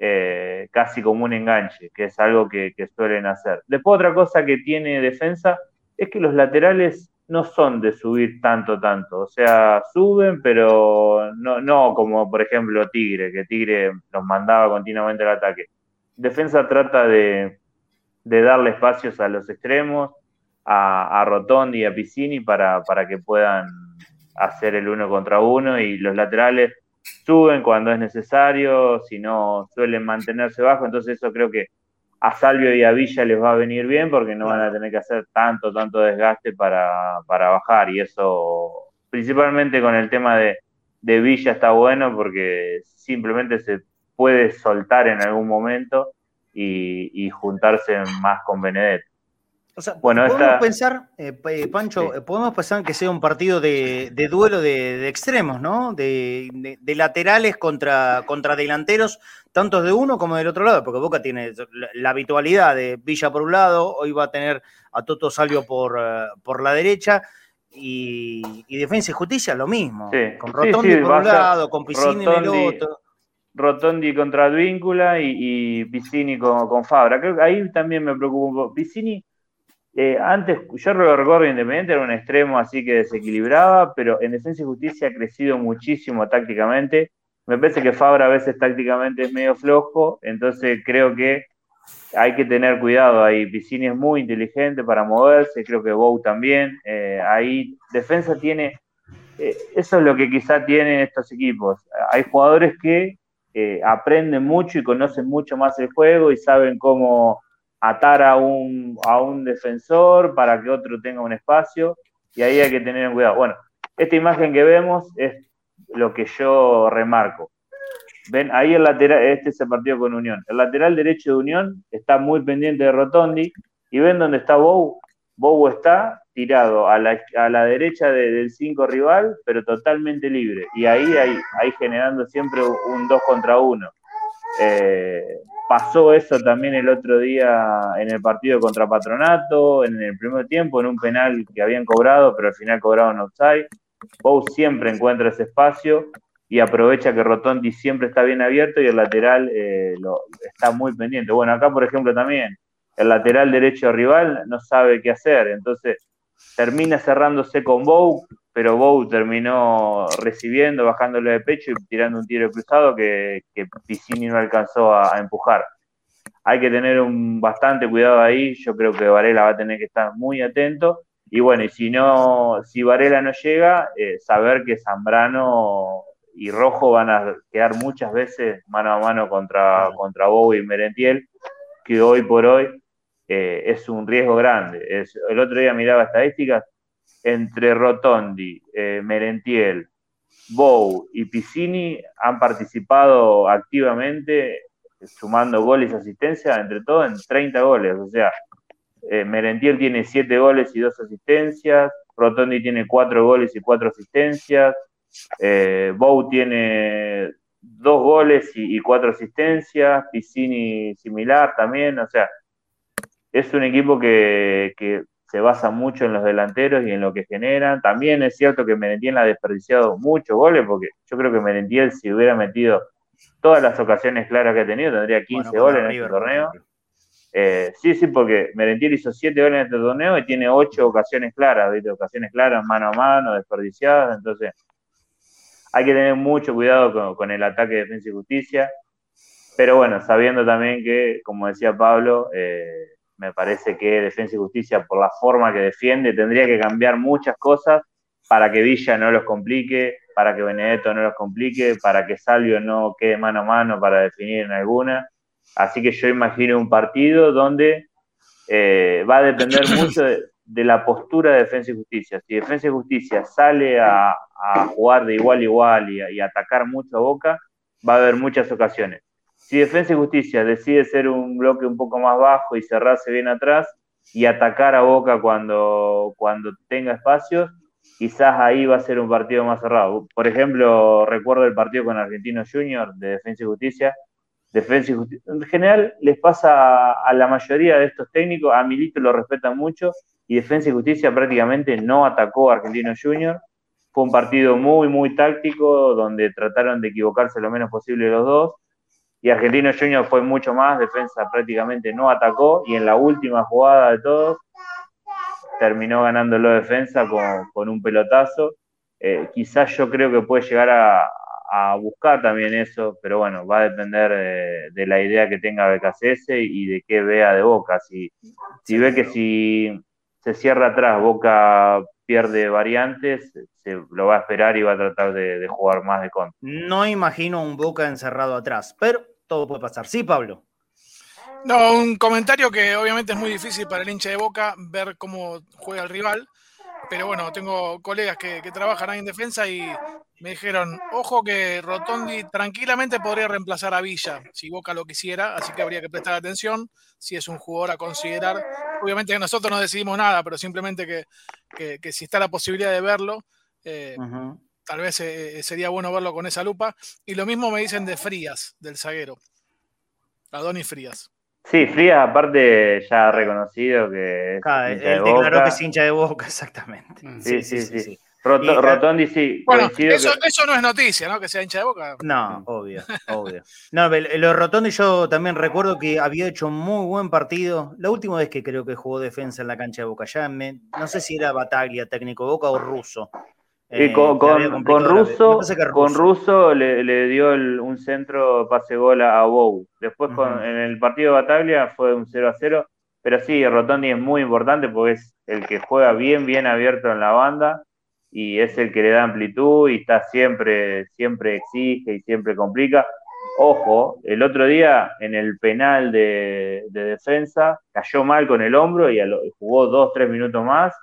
eh, casi como un enganche, que es algo que, suelen hacer. Después otra cosa que tiene defensa es que los laterales no son de subir tanto, tanto. O sea, suben, pero no, no como por ejemplo Tigre, que Tigre los mandaba continuamente al ataque. Defensa trata de, darle espacios a los extremos, a, a Rotondi y a Piscini para, para que puedan hacer el uno contra uno y los laterales suben cuando es necesario, si no suelen mantenerse bajo, entonces eso creo que a Salvio y a Villa les va a venir bien porque no van a tener que hacer tanto, tanto desgaste para, bajar. Y eso, principalmente con el tema de, Villa, está bueno porque simplemente se puede soltar en algún momento y, juntarse más con Benedetto bueno, podemos pensar, eh, eh, Pancho, eh, podemos pensar que sea un partido de, duelo de, extremos, ¿no? De, laterales contra, contra delanteros, tanto de uno como del otro lado, porque Boca tiene la, habitualidad de Villa por un lado, hoy va a tener a Toto Salvio por, por la derecha, y, Defensa y Justicia lo mismo, con Rotondi por un lado, con Piscini en el otro. Rotondi contra Advíncula y, y Piscini con, con Fabra. Creo que ahí también me preocupa un poco. Piscini eh, antes, yo recuerdo Independiente, era un extremo así que desequilibraba, pero en Defensa y Justicia ha crecido muchísimo tácticamente. Me parece que Fabra a veces tácticamente es medio flojo, entonces creo que hay que tener cuidado ahí. Piscini es muy inteligente para moverse, creo que Bou también. Eh, ahí Defensa tiene, eh, eso es lo que quizá tienen estos equipos. Hay jugadores que aprenden mucho y conocen mucho más el juego y saben cómo atar a un, a un defensor para que otro tenga un espacio y ahí hay que tener cuidado. Bueno, esta imagen que vemos es lo que yo remarco. Ven, ahí el lateral, este es el partido con Unión. El lateral derecho de Unión está muy pendiente de Rotondi y ven dónde está Bou. Bou está tirado a la, a la derecha del 5 rival, pero totalmente libre. Y ahí, ahí, ahí generando siempre un 2 contra 1. Eh, pasó eso también el otro día en el partido contra Patronato, en el primer tiempo, en un penal que habían cobrado, pero al final cobraron offside. Bou siempre encuentra ese espacio y aprovecha que Rotondi siempre está bien abierto y el lateral eh, lo, está muy pendiente. Bueno, acá por ejemplo también el lateral derecho rival no sabe qué hacer, entonces termina cerrándose con Bou, pero Bow terminó recibiendo, bajándole de pecho y tirando un tiro cruzado que, que no alcanzó a, empujar. Hay que tener un bastante cuidado ahí, yo creo que Varela va a tener que estar muy atento. Y bueno, y si no, si Varela no llega, eh, saber que Zambrano y Rojo van a quedar muchas veces mano a mano contra, contra Bow y Merentiel, que hoy por hoy eh, es un riesgo grande. el otro día miraba estadísticas, entre Rotondi, eh, Merentiel Bou y Piscini han participado activamente, sumando goles y asistencia, entre todo en 30 goles. O sea, eh, Merentiel tiene 7 goles y 2 asistencias, Rotondi tiene 4 goles y 4 asistencias, eh, Bou tiene 2 goles y, 4 asistencias, Piscini similar también, o sea, es un equipo que se basa mucho en los delanteros y en lo que generan. También es cierto que Merentiel ha desperdiciado muchos goles, porque yo creo que Merentiel, si hubiera metido todas las ocasiones claras que ha tenido, tendría 15 goles en este torneo. Eh, sí, sí, porque Merentiel hizo 7 goles en este torneo y tiene 8 ocasiones claras, ¿viste? ocasiones claras, mano a mano, desperdiciadas. Entonces, hay que tener mucho cuidado con, el ataque de defensa y justicia. Pero bueno, sabiendo también que, como decía Pablo, eh, me parece que Defensa y Justicia, por la forma que defiende, tendría que cambiar muchas cosas para que Villa no los complique, para que Benedetto no los complique, para que Salvio no quede mano a mano para definir en alguna. Así que yo imagino un partido donde eh, va a depender mucho de, la postura de Defensa y Justicia. Si Defensa y Justicia sale a, jugar de igual a igual y, y atacar mucho a Boca, va a haber muchas ocasiones. Si Defensa y Justicia decide ser un bloque un poco más bajo y cerrarse bien atrás y atacar a Boca cuando, cuando tenga espacios, quizás ahí va a ser un partido más cerrado. Por ejemplo, recuerdo el partido con Argentinos Junior de Defensa y Justicia. Defensa y Justicia. En general les pasa a la mayoría de estos técnicos, a Milito lo respetan mucho y Defensa y Justicia prácticamente no atacó a Argentinos Junior. Fue un partido muy, muy táctico donde trataron de equivocarse lo menos posible los dos y Argentino Junior fue mucho más, defensa prácticamente no atacó y en la última jugada de todos terminó ganándolo defensa con, un pelotazo. Eh, quizás yo creo que puede llegar a, buscar también eso, pero bueno, va a depender de, la idea que tenga BKCS y de qué vea de Boca. Si, si ve que si se cierra atrás, Boca pierde variantes, se lo va a esperar y va a tratar de, jugar más de contra. No imagino un Boca encerrado atrás, pero todo puede pasar. Sí, Pablo. No, un comentario que obviamente es muy difícil para el hincha de Boca ver cómo juega el rival, pero bueno, tengo colegas que, trabajan ahí en defensa y me dijeron, ojo que Rotondi tranquilamente podría reemplazar a Villa si Boca lo quisiera, así que habría que prestar atención si es un jugador a considerar. Obviamente que nosotros no decidimos nada, pero simplemente que, si está la posibilidad de verlo, eh, tal vez eh, eh, sería bueno verlo con esa lupa. Y lo mismo me dicen de Frías, del zaguero. Adonis Frías. Sí, Frías, aparte, ya ha reconocido que. Es ah, él declaró que es hincha de boca, exactamente. Mm. Sí, sí, sí. Rotondi sí. Bueno, eso, eso, no es noticia, ¿no? Que sea hincha de boca. No, obvio, obvio. No, lo Rotondi yo también recuerdo que había hecho muy buen partido. La última vez que creo que jugó defensa en la cancha de Boca, ya me, no sé si era Bataglia, técnico de Boca o Ruso. Eh, con, con, Russo, con Russo le, dio un centro pase gol a Bou. Después en el partido de Bataglia fue un 0 a 0. Pero sí, Rotondi es muy importante porque es el que juega bien, bien abierto en la banda y es el que le da amplitud y está siempre, siempre exige y siempre complica. Ojo, el otro día en el penal de, defensa cayó mal con el hombro y jugó dos, tres minutos más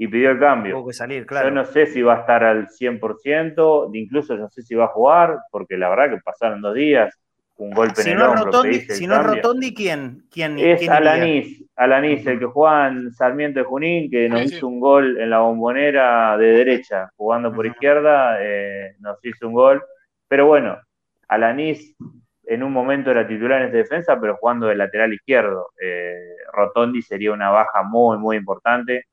y pidió el cambio. Que salir, claro. Yo no sé si va a estar al 100%, incluso no sé si va a jugar, porque la verdad que pasaron dos días, un golpe en el hombro. si no es Rotondi, ¿quién? ¿Quién es Alanis, Alanis, el que juega en Sarmiento de Junín, que nos hizo un gol en la bombonera de derecha, jugando por izquierda, eh, nos hizo un gol. Pero bueno, Alanis en un momento era titular en esta defensa, pero jugando de lateral izquierdo. Eh, Rotondi sería una baja muy, muy importante.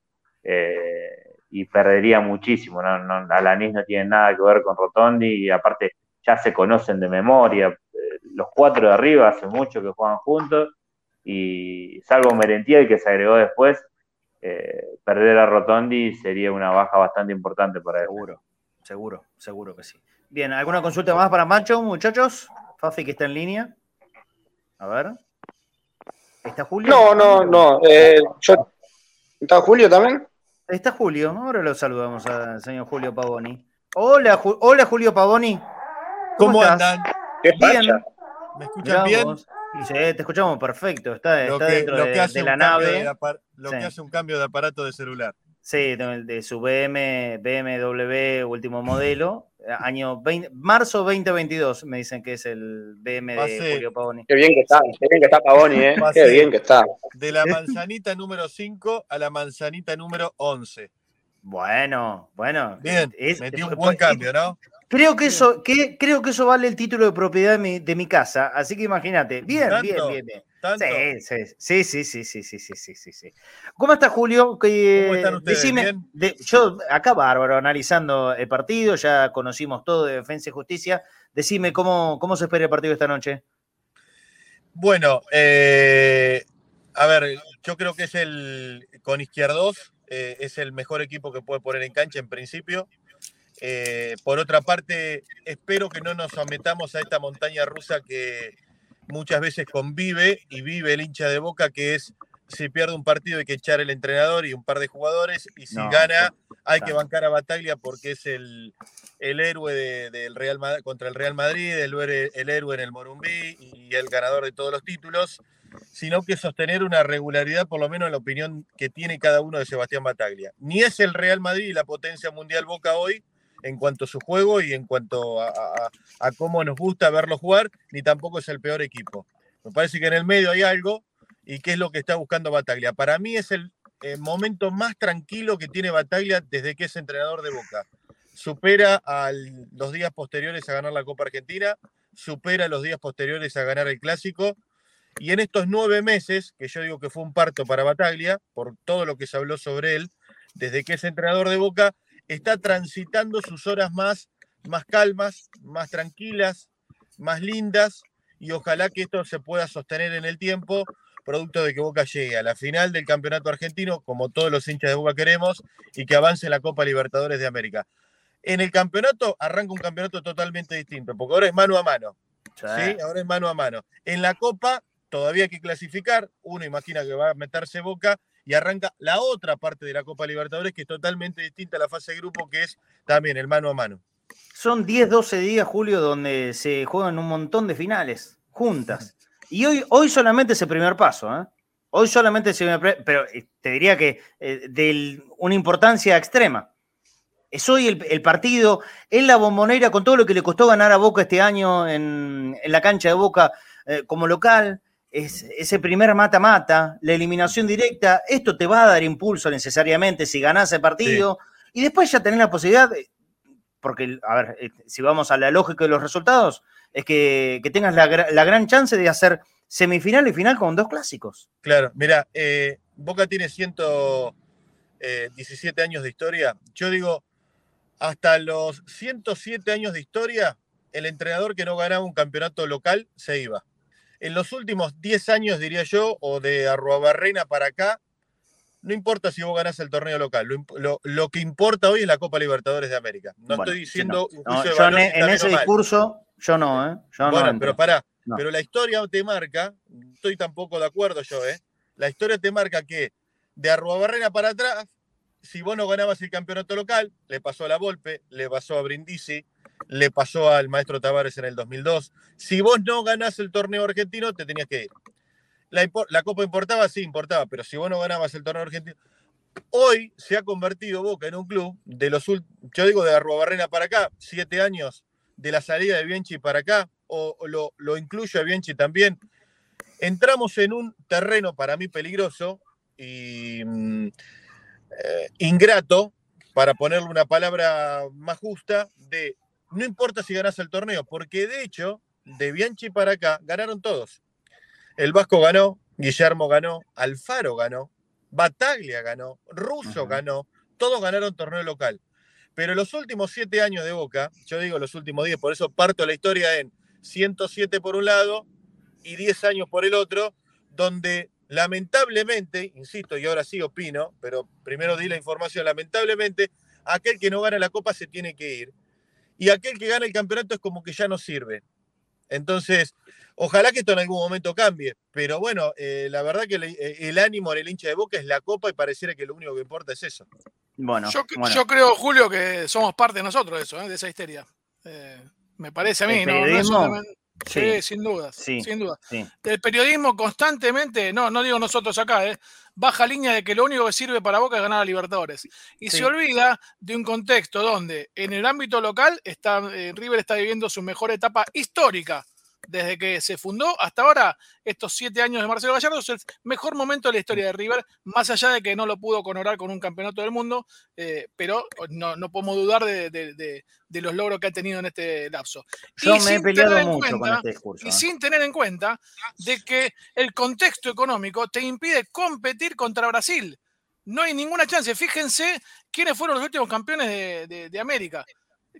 Eh, y perdería muchísimo. ¿no? No, Alanis no tiene nada que ver con Rotondi y aparte ya se conocen de memoria. Eh, los cuatro de arriba hace mucho que juegan juntos y salvo Merentiel que se agregó después, eh, perder a Rotondi sería una baja bastante importante para él. Seguro, seguro, seguro que sí. Bien, ¿alguna consulta más para Macho, muchachos? Fafi que está en línea. A ver. ¿Está Julio? No, no, no. ¿Está Julio también? Está Julio, ahora lo saludamos al señor Julio Pavoni. Hola, hola Julio Pavoni. ¿Cómo, andan? Bien. ¿Me escuchan bien? Sí, te escuchamos perfecto. Está, dentro de, la nave. lo que hace un cambio de aparato de celular. Sí, de, su BM, BMW último modelo, año 20, marzo 2022, me dicen que es el BM de Julio Pavoni. Qué bien que está, qué bien que está Pavoni, ¿eh? Qué bien que está. De la manzanita número 5 a la manzanita número 11. Bueno, bueno. Bien, metió un buen cambio, ¿no? Creo que eso, que, creo que eso vale el título de propiedad de mi, de mi casa, así que imagínate. Bien, bien, bien, bien. Sí, sí, sí, sí, sí, sí, sí, sí, sí, ¿Cómo estás, Julio? ¿Cómo están ustedes? yo acá bárbaro, analizando el partido, ya conocimos todo de Defensa y Justicia. Decime cómo, cómo se espera el partido esta noche. Bueno, eh, a ver, yo creo que es el con Izquierdos, eh, es el mejor equipo que puede poner en cancha en principio. Eh, por otra parte, espero que no nos sometamos a esta montaña rusa que muchas veces convive y vive el hincha de boca, que es si pierde un partido hay que echar el entrenador y un par de jugadores, y si gana hay que bancar a Bataglia porque es el, el héroe del Real contra el Real Madrid, el, el héroe en el Morumbí y el ganador de todos los títulos, sino que sostener una regularidad, por lo menos en la opinión que tiene cada uno de Sebastián Bataglia. Ni es el Real Madrid la potencia mundial Boca hoy, en cuanto a su juego y en cuanto a, cómo nos gusta verlo jugar, ni tampoco es el peor equipo. Me parece que en el medio hay algo y qué es lo que está buscando Bataglia. Para mí es el, momento más tranquilo que tiene Bataglia desde que es entrenador de Boca. Supera a los días posteriores a ganar la Copa Argentina, supera los días posteriores a ganar el Clásico. Y en estos nueve meses, que yo digo que fue un parto para Bataglia, por todo lo que se habló sobre él, desde que es entrenador de Boca, está transitando sus horas más, más calmas, más tranquilas, más lindas, y ojalá que esto se pueda sostener en el tiempo, producto de que Boca llegue a la final del campeonato argentino, como todos los hinchas de Boca queremos, y que avance la Copa Libertadores de América. En el campeonato arranca un campeonato totalmente distinto, porque ahora es mano a mano. ¿sí? Ahora es mano a mano. En la Copa todavía hay que clasificar, uno imagina que va a meterse Boca y arranca la otra parte de la Copa Libertadores que es totalmente distinta a la fase de grupo que es también el mano a mano. Son 10, 12 días, Julio, donde se juegan un montón de finales juntas. Y hoy, hoy solamente es el primer paso, ¿eh? Hoy solamente es el primer pero eh, te diría que eh, de una importancia extrema. Es hoy el, partido en la bombonera con todo lo que le costó ganar a Boca este año en, la cancha de Boca como local, ese primer mata-mata, la eliminación directa, esto te va a dar impulso necesariamente si ganás el partido. Y después ya tenés la posibilidad, porque, a ver, eh, si vamos a la lógica de los resultados, es que, tengas la, gran chance de hacer semifinal y final con dos clásicos. Claro, mira, eh, Boca tiene 117 eh, años de historia. Yo digo, hasta los 107 años de historia, el entrenador que no ganaba un campeonato local se iba en los últimos 10 años, diría yo, o de Arruabarrena para acá, no importa si vos ganás el torneo local, lo, que importa hoy es la Copa Libertadores de América. No estoy diciendo yo en, ese discurso, yo no, ¿eh? bueno, pero pará, pero la historia te marca, estoy tampoco de acuerdo yo, ¿eh? La historia te marca que de Arruabarrena para atrás, si vos no ganabas el campeonato local, le pasó a la Volpe, le pasó a Brindisi, le pasó al maestro Tavares en el 2002. Si vos no ganás el torneo argentino, te tenías que ir. La, Copa importaba, sí, importaba, pero si vos no ganabas el torneo argentino. Hoy se ha convertido Boca en un club de los yo digo de Arruabarrena para acá, siete años de la salida de Bianchi para acá, o, lo, lo incluyo a Bianchi también. Entramos en un terreno para mí peligroso y mm, eh, ingrato, para ponerle una palabra más justa, de no importa si ganas el torneo, porque de hecho, de Bianchi para acá, ganaron todos. El Vasco ganó, Guillermo ganó, Alfaro ganó, Bataglia ganó, Russo ganó, todos ganaron torneo local. Pero los últimos siete años de Boca, yo digo los últimos diez, por eso parto la historia en 107 por un lado y 10 años por el otro, donde lamentablemente, insisto, y ahora sí opino, pero primero di la información, lamentablemente, aquel que no gana la copa se tiene que ir y aquel que gana el campeonato es como que ya no sirve. Entonces, ojalá que esto en algún momento cambie, pero bueno, eh, la verdad que eh, el, ánimo en el hincha de Boca es la copa y pareciera que lo único que importa es eso. Bueno, yo, creo, Julio, que somos parte nosotros de eso, ¿eh? de esa histeria. me parece a mí, ¿no? Sí, sin duda, sin duda. El periodismo constantemente, no, no digo nosotros acá, ¿eh? baja línea de que lo único que sirve para Boca es ganar a Libertadores. Y se olvida de un contexto donde en el ámbito local está, eh, River está viviendo su mejor etapa histórica desde que se fundó hasta ahora, estos siete años de Marcelo Gallardo, es el mejor momento de la historia de River, más allá de que no lo pudo coronar con un campeonato del mundo, eh, pero no, podemos dudar de, los logros que ha tenido en este lapso. Yo me he peleado mucho con este discurso. Y ¿eh? sin tener en cuenta de que el contexto económico te impide competir contra Brasil. No hay ninguna chance. Fíjense quiénes fueron los últimos campeones de América.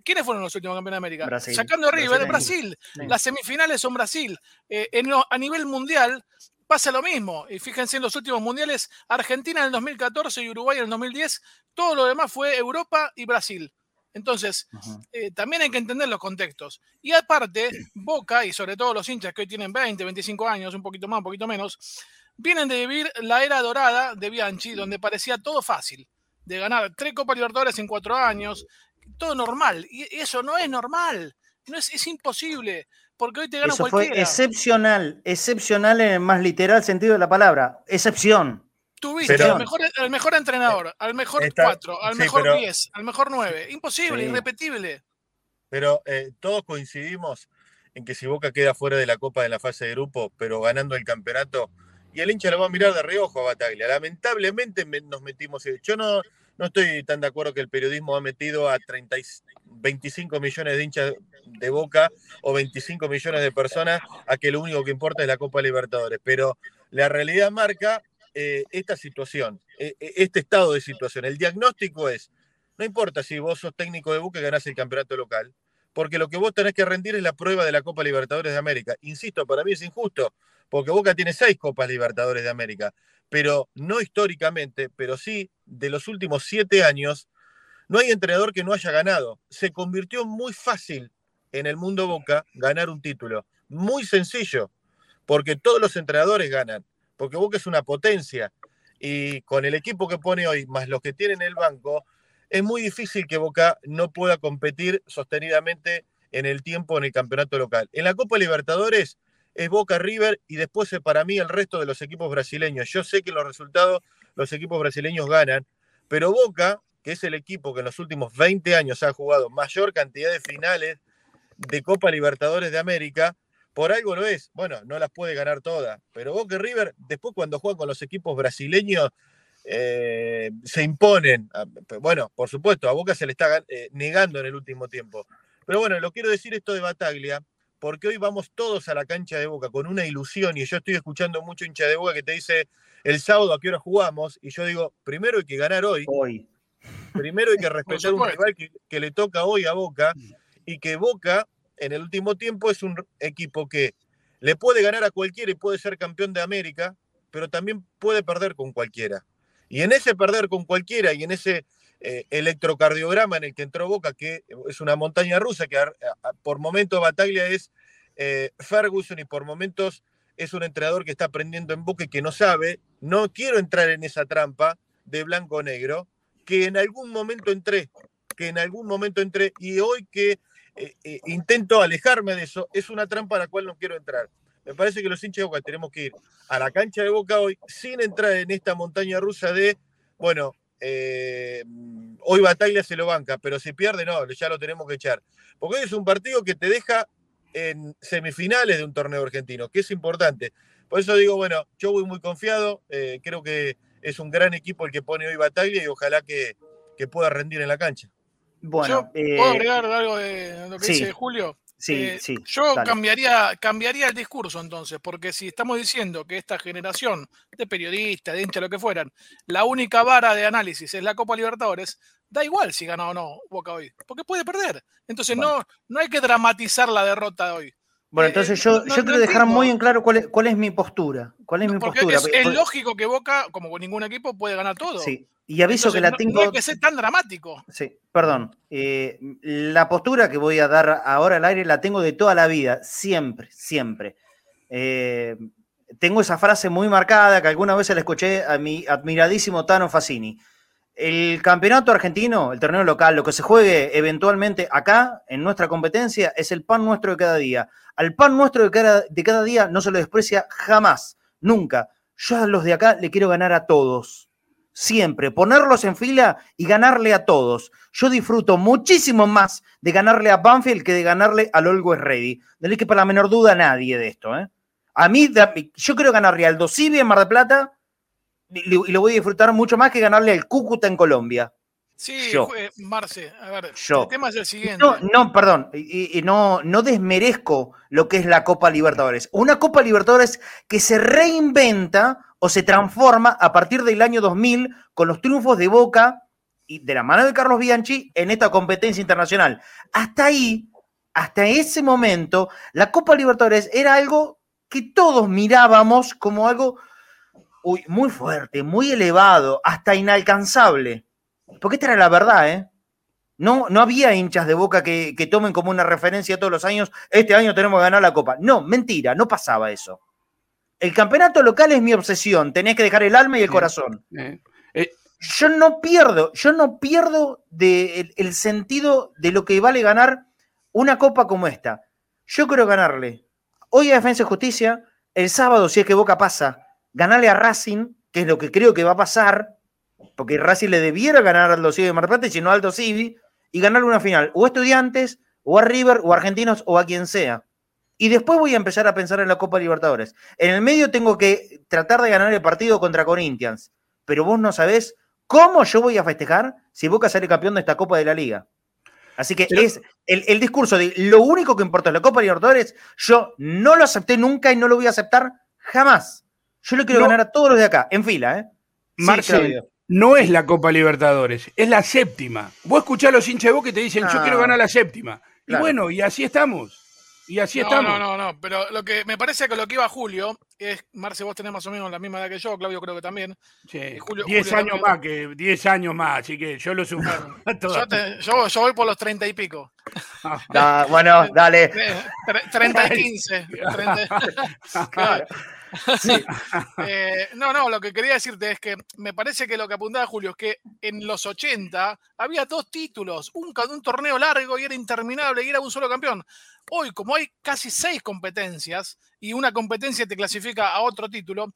¿Quiénes fueron los últimos campeones de América? Sacando a River, Brasil. Las semifinales son Brasil. Eh, a nivel mundial pasa lo mismo. Y fíjense en los últimos mundiales, Argentina en el 2014 y Uruguay en el 2010. Todo lo demás fue Europa y Brasil. Entonces, eh, también hay que entender los contextos. Y aparte, Boca, y sobre todo los hinchas que hoy tienen 20, 25 años, un poquito más, un poquito menos, vienen de vivir la era dorada de Bianchi, donde parecía todo fácil. De ganar tres Copas Libertadores en cuatro años, todo normal. Y eso no es normal. No es, es imposible. Porque hoy te gana eso Fue excepcional, excepcional en el más literal sentido de la palabra. Excepción. Tuviste al, mejor, mejor entrenador, al mejor 4, al mejor 10, al mejor 9. Imposible, irrepetible. Pero eh, todos coincidimos en que si Boca queda fuera de la Copa de la fase de grupo, pero ganando el campeonato, y el hincha lo va a mirar de reojo a Bataglia. Lamentablemente nos metimos. Yo no, no estoy tan de acuerdo que el periodismo ha metido a 30, 25 millones de hinchas de boca o 25 millones de personas a que lo único que importa es la Copa Libertadores. Pero la realidad marca eh, esta situación, eh, eh, este estado de situación. El diagnóstico es, no importa si vos sos técnico de Boca y ganás el campeonato local, porque lo que vos tenés que rendir es la prueba de la Copa Libertadores de América. Insisto, para mí es injusto, porque Boca tiene seis Copas Libertadores de América pero no históricamente, pero sí de los últimos siete años, no hay entrenador que no haya ganado. Se convirtió muy fácil en el mundo Boca ganar un título. Muy sencillo, porque todos los entrenadores ganan, porque Boca es una potencia. Y con el equipo que pone hoy, más los que tienen el banco, es muy difícil que Boca no pueda competir sostenidamente en el tiempo en el campeonato local. En la Copa Libertadores es Boca River y después para mí el resto de los equipos brasileños. Yo sé que los resultados los equipos brasileños ganan, pero Boca, que es el equipo que en los últimos 20 años ha jugado mayor cantidad de finales de Copa Libertadores de América, por algo lo es. Bueno, no las puede ganar todas, pero Boca y River, después cuando juegan con los equipos brasileños, eh, se imponen. Ah, bueno, por supuesto, a Boca se le está eh, negando en el último tiempo. Pero bueno, lo quiero decir esto de Bataglia, porque hoy vamos todos a la cancha de Boca con una ilusión y yo estoy escuchando mucho hincha de Boca que te dice el sábado a qué hora jugamos y yo digo, primero hay que ganar hoy. Hoy. Primero hay que respetar un rival que, le toca hoy a Boca y que Boca en el último tiempo es un equipo que le puede ganar a cualquiera y puede ser campeón de América, pero también puede perder con cualquiera. Y en ese perder con cualquiera y en ese eh, electrocardiograma en el que entró Boca, que es una montaña rusa, que por momentos Bataglia es eh, Ferguson y por momentos es un entrenador que está aprendiendo en Boca y que no sabe. No quiero entrar en esa trampa de blanco-negro, que en algún momento entré, que en algún momento entré, y hoy que eh, intento alejarme de eso, es una trampa a la cual no quiero entrar. Me parece que los hinchas de Boca tenemos que ir a la cancha de Boca hoy sin entrar en esta montaña rusa de, bueno, eh, hoy Bataglia se lo banca, pero si pierde, no, ya lo tenemos que echar. Porque hoy es un partido que te deja en semifinales de un torneo argentino, que es importante. Por eso digo, bueno, yo voy muy confiado, eh, creo que es un gran equipo el que pone hoy Bataglia y ojalá que, pueda rendir en la cancha. Bueno, ¿Puedo eh, agregar algo de lo que dice Julio? Sí, eh, sí. Yo cambiaría, cambiaría el discurso entonces, porque si estamos diciendo que esta generación de periodistas, de hinchas, lo que fueran, la única vara de análisis es la Copa Libertadores, da igual si gana o no Boca hoy, porque puede perder. Entonces no, no hay que dramatizar la derrota de hoy. Bueno, eh, entonces yo, yo quiero dejar muy en claro cuál es, cuál es mi postura. ¿Cuál es mi postura? Es, es, lógico que Boca, como ningún equipo, puede ganar todo. Sí, y aviso que la tengo. No hay que ser tan dramático. Sí, perdón. Eh, la postura que voy a dar ahora al aire la tengo de toda la vida, siempre, siempre. Eh, tengo esa frase muy marcada que alguna vez la escuché a mi admiradísimo Tano Facini. el campeonato argentino, el torneo local, lo que se juegue eventualmente acá, en nuestra competencia, es el pan nuestro de cada día. Al pan nuestro de cada, de cada día no se lo desprecia jamás, nunca. Yo a los de acá le quiero ganar a todos. Siempre, ponerlos en fila y ganarle a todos. Yo disfruto muchísimo más de ganarle a Banfield que de ganarle al Always Ready. No le que para la menor duda a nadie de esto. ¿eh? A mí, yo quiero ganarle al Dosivi en Mar del Plata y lo voy a disfrutar mucho más que ganarle al Cúcuta en Colombia. Sí, Marce, a ver, el tema es el siguiente. No, no perdón, y, no, no desmerezco lo que es la Copa Libertadores. Una Copa Libertadores que se reinventa o se transforma a partir del año 2000 con los triunfos de Boca y de la mano de Carlos Bianchi en esta competencia internacional. Hasta ahí, hasta ese momento, la Copa Libertadores era algo que todos mirábamos como algo muy fuerte, muy elevado, hasta inalcanzable. Porque esta era la verdad, ¿eh? No, no había hinchas de boca que, tomen como una referencia todos los años, este año tenemos que ganar la copa. No, mentira, no pasaba eso. El campeonato local es mi obsesión, tenés que dejar el alma y el corazón. Eh. Yo no pierdo, yo no pierdo de el, sentido de lo que vale ganar una copa como esta. Yo quiero ganarle hoy a Defensa y Justicia, el sábado, si es que Boca pasa, ganarle a Racing, que es lo que creo que va a pasar, porque Racing le debiera ganar al Civi de Mar Plata y si no Aldo Civi, y ganarle una final, o a Estudiantes, o a River, o a Argentinos, o a quien sea. Y después voy a empezar a pensar en la Copa Libertadores. En el medio tengo que tratar de ganar el partido contra Corinthians, pero vos no sabés cómo yo voy a festejar si Boca sale campeón de esta Copa de la Liga. Así que es el, el, discurso de lo único que importa es la Copa Libertadores, yo no lo acepté nunca y no lo voy a aceptar jamás. Yo le quiero ganar a todos los de acá, en fila, ¿eh? Marcelo, no es la Copa Libertadores, es la séptima. Vos escuchás a los hinchas de vos que te dicen, yo quiero ah. ganar la séptima. Y bueno, y así estamos. Y así estamos. No, no, no, pero lo que me parece que lo que iba Julio es, Marce, vos tenés más o menos la misma edad que yo, Claudio creo que también. Sí, 10 años más que 10 años más, así que yo lo sufro. yo, yo, voy por los 30 y pico. Ah, bueno, dale. 30 y 15. claro. Eh, no, no, lo que quería decirte es que me parece que lo que apuntaba Julio es que en los 80 había dos títulos, un, un torneo largo y era interminable y era un solo campeón. Hoy, como hay casi seis competencias y una competencia te clasifica a otro título,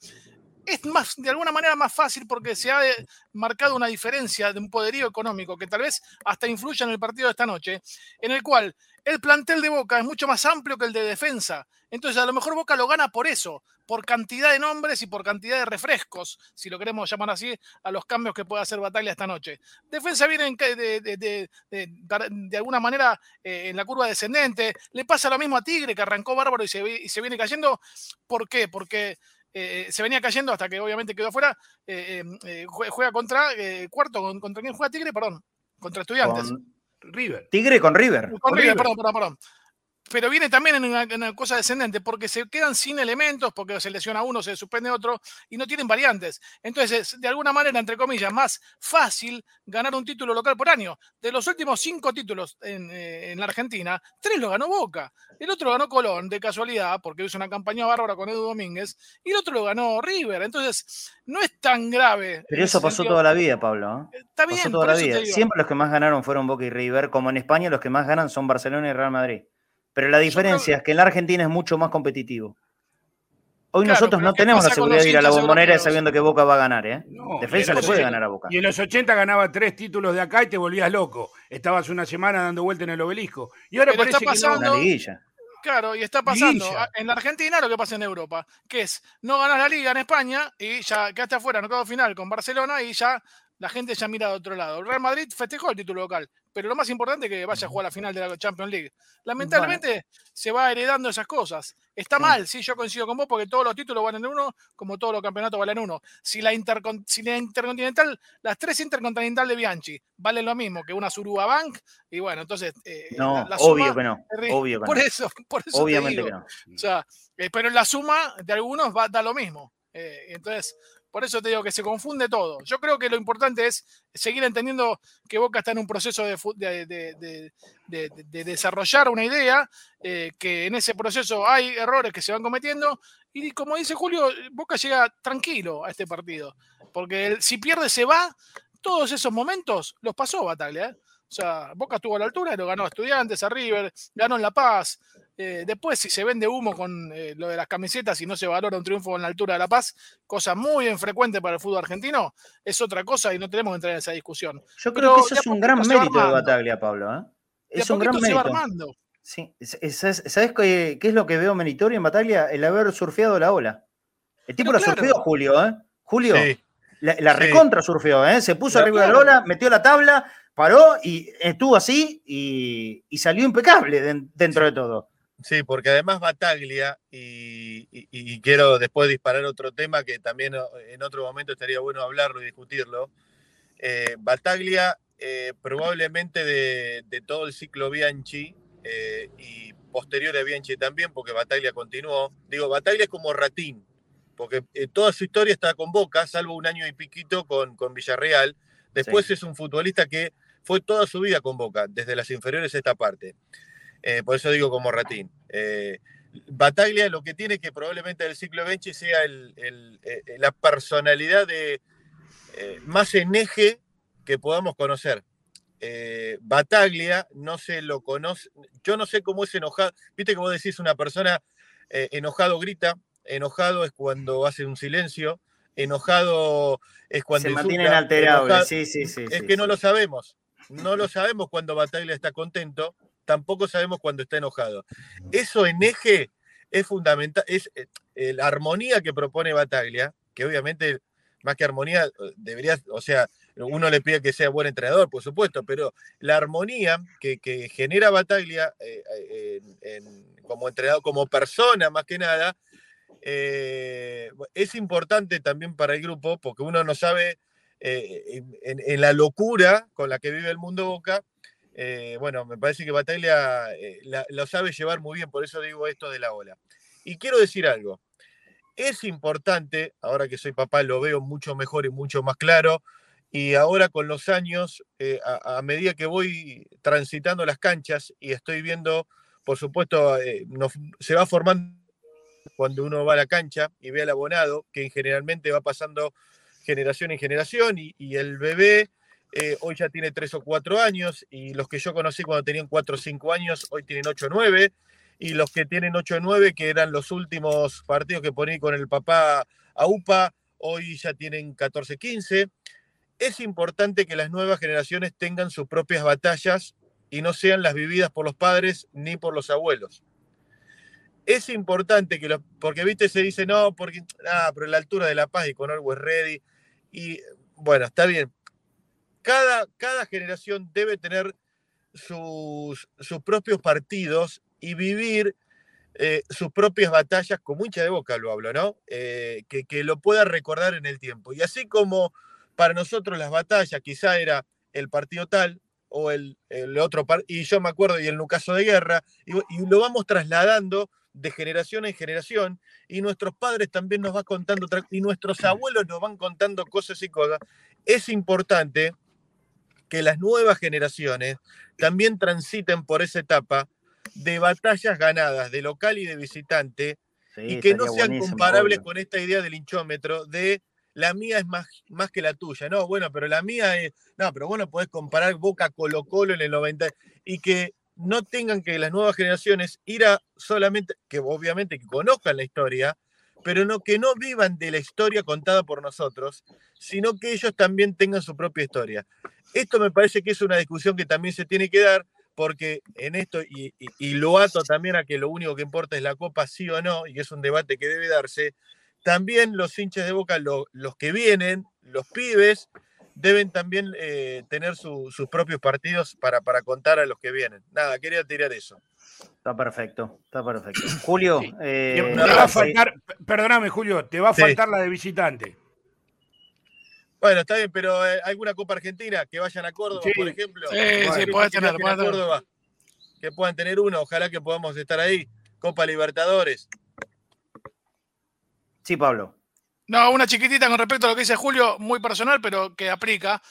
es más, de alguna manera más fácil porque se ha eh, marcado una diferencia de un poderío económico que tal vez hasta influya en el partido de esta noche, en el cual el plantel de Boca es mucho más amplio que el de defensa. Entonces, a lo mejor Boca lo gana por eso, por cantidad de nombres y por cantidad de refrescos, si lo queremos llamar así, a los cambios que puede hacer Batalla esta noche. Defensa viene de, de, alguna manera eh, en la curva descendente. Le pasa lo mismo a Tigre, que arrancó bárbaro y se, y se viene cayendo. ¿Por qué? Porque eh, se venía cayendo hasta que obviamente quedó afuera. Eh, juega contra cuarto, ¿contra quién juega Tigre? Perdón, contra Estudiantes. River. Tigre con River. Con, River, perdón, perdón, perdón. Pero viene también en una, cosa descendente, porque se quedan sin elementos, porque se lesiona uno, se suspende otro, y no tienen variantes. Entonces, de alguna manera, entre comillas, más fácil ganar un título local por año. De los últimos cinco títulos en, eh, en la Argentina, tres lo ganó Boca. El otro lo ganó Colón, de casualidad, porque hizo una campaña bárbara con Edu Domínguez, y el otro lo ganó River. Entonces, no es tan grave. Pero eso pasó toda la vida, Pablo. ¿eh? Está bien, pasó toda la vida. Siempre los que más ganaron fueron Boca y River, como en España los que más ganan son Barcelona y Real Madrid. Pero la diferencia es que en la Argentina es mucho más competitivo. Hoy nosotros no tenemos la seguridad de ir a la bombonera sabiendo que Boca va a ganar, ¿eh? Defensa le puede ganar a Boca. Y en los 80 ganaba tres títulos de acá y te volvías loco. Estabas una semana dando vuelta en el obelisco. Y ahora parece está pasando, que no. Una liguilla. Claro, y está pasando en la Argentina lo que pasa en Europa, que es no ganas la liga en España y ya quedaste afuera, no quedó final con Barcelona y ya la gente ya mira de otro lado. El Real Madrid festejó el título local, pero lo más importante es que vaya a jugar la final de la Champions League. Lamentablemente se va heredando esas cosas. Está mal, sí, yo coincido con vos porque todos los títulos valen uno, como todos los campeonatos valen uno. Si la, Intercontinental, las tres Intercontinental de Bianchi valen lo mismo que una Suruba Bank, y bueno, entonces. Eh, no, obvio que no. Obvio por eso, por eso. Obviamente que no. O sea, eh, pero la suma de algunos va, da lo mismo. Eh, entonces, por eso te digo que se confunde todo. Yo creo que lo importante es seguir entendiendo que Boca está en un proceso de, desarrollar una idea, eh, que en ese proceso hay errores que se van cometiendo. Y como dice Julio, Boca llega tranquilo a este partido. Porque si pierde se va, todos esos momentos los pasó Bataglia. ¿eh? O sea, Boca estuvo a la altura, lo ganó a Estudiantes, a River, ganó en La Paz. Eh, después, si se vende humo con eh, lo de las camisetas y no se valora un triunfo en la altura de La Paz, cosa muy infrecuente para el fútbol argentino, es otra cosa y no tenemos que entrar en esa discusión. Yo creo que eso es un gran mérito de Bataglia, Pablo. ¿eh? Es un gran mérito. armando. Sí, ¿sabes qué, es lo que veo meritorio en Bataglia? El haber surfeado la ola. El tipo la surfeó, Julio, ¿eh? Julio, la, recontra surfeó, ¿eh? Se puso arriba de la ola, metió la tabla, paró y estuvo así y, salió impecable dentro de todo. Sí, porque además Bataglia, y, quiero después disparar otro tema que también en otro momento estaría bueno hablarlo y discutirlo. Eh, Bataglia, eh, probablemente de, todo el ciclo Bianchi eh, y posterior a Bianchi también, porque Bataglia continuó. Digo, Bataglia es como Ratín, porque toda su historia está con Boca, salvo un año y piquito con, con Villarreal. Después es un futbolista que fue toda su vida con Boca, desde las inferiores a esta parte. Eh, por eso digo como Ratín. Eh, Bataglia lo que tiene que probablemente el ciclo Benchi sea eh, la personalidad de, más en eje que podamos conocer. Bataglia no se lo conoce, yo no sé cómo es enojado, viste que vos decís una persona enojado grita, enojado es cuando hace un silencio, enojado es cuando... Se mantiene inalterable, sí, sí, sí. Es que no lo sabemos. No lo sabemos cuando Bataglia está contento, tampoco sabemos cuando está enojado. Eso en eje es fundamental, es eh, la armonía que propone Bataglia, que obviamente más que armonía eh, debería, o sea, uno le pide que sea buen entrenador, por supuesto, pero la armonía que, genera Bataglia eh, como entrenador, como persona más que nada, es importante también para el grupo, porque uno no sabe eh, en, la locura con la que vive el mundo Boca, eh, bueno, me parece que Bataglia eh, lo sabe llevar muy bien, por eso digo esto de la ola. Y quiero decir algo, es importante, ahora que soy papá lo veo mucho mejor y mucho más claro, y ahora con los años, a, medida que voy transitando las canchas y estoy viendo, por supuesto, se va formando cuando uno va a la cancha y ve al abonado, que generalmente va pasando generación en generación y, el bebé eh, hoy ya tiene tres o cuatro años y los que yo conocí cuando tenían cuatro o cinco años hoy tienen ocho o nueve y los que tienen ocho o nueve que eran los últimos partidos que poní con el papá a UPA hoy ya tienen 14, 15. Es importante que las nuevas generaciones tengan sus propias batallas y no sean las vividas por los padres ni por los abuelos. Es importante que los, porque viste, se dice, no, porque, ah, pero la altura de La Paz y con Always Ready, y bueno, está bien. Cada, cada generación debe tener sus, sus propios partidos y vivir eh, sus propias batallas, como hincha de boca lo hablo, ¿no? Eh, que, que, lo pueda recordar en el tiempo. Y así como para nosotros las batallas quizá era el partido tal o el, el otro, y yo me acuerdo, y el caso de guerra, y, y, lo vamos trasladando de generación en generación y nuestros padres también nos van contando y nuestros abuelos nos van contando cosas y cosas. Es importante que las nuevas generaciones también transiten por esa etapa de batallas ganadas de local y de visitante y que no sean comparables con esta idea del hinchómetro de la mía es más, más que la tuya. No, bueno, pero la mía es. No, pero bueno, podés comparar Boca Colo Colo en el 90 y que no tengan que las nuevas generaciones ir a solamente, que obviamente que conozcan la historia, pero no que no vivan de la historia contada por nosotros, sino que ellos también tengan su propia historia. Esto me parece que es una discusión que también se tiene que dar, porque en esto, y, lo ato también a que lo único que importa es la copa, sí o no, y es un debate que debe darse, también los hinchas de boca, los que vienen, los pibes, deben también eh, tener sus propios partidos para, para contar a los que vienen. Nada, quería tirar eso. Está perfecto, está perfecto. Julio, eh, te va a faltar, perdóname Julio, te va a faltar la de visitante. Bueno, está bien, pero eh, alguna Copa Argentina que vayan a Córdoba, por ejemplo. Sí, sí, puede tener, Córdoba, que puedan tener uno, ojalá que podamos estar ahí. Copa Libertadores. Sí, Pablo. No, una chiquitita con respecto a lo que dice Julio, muy personal, pero que aplica.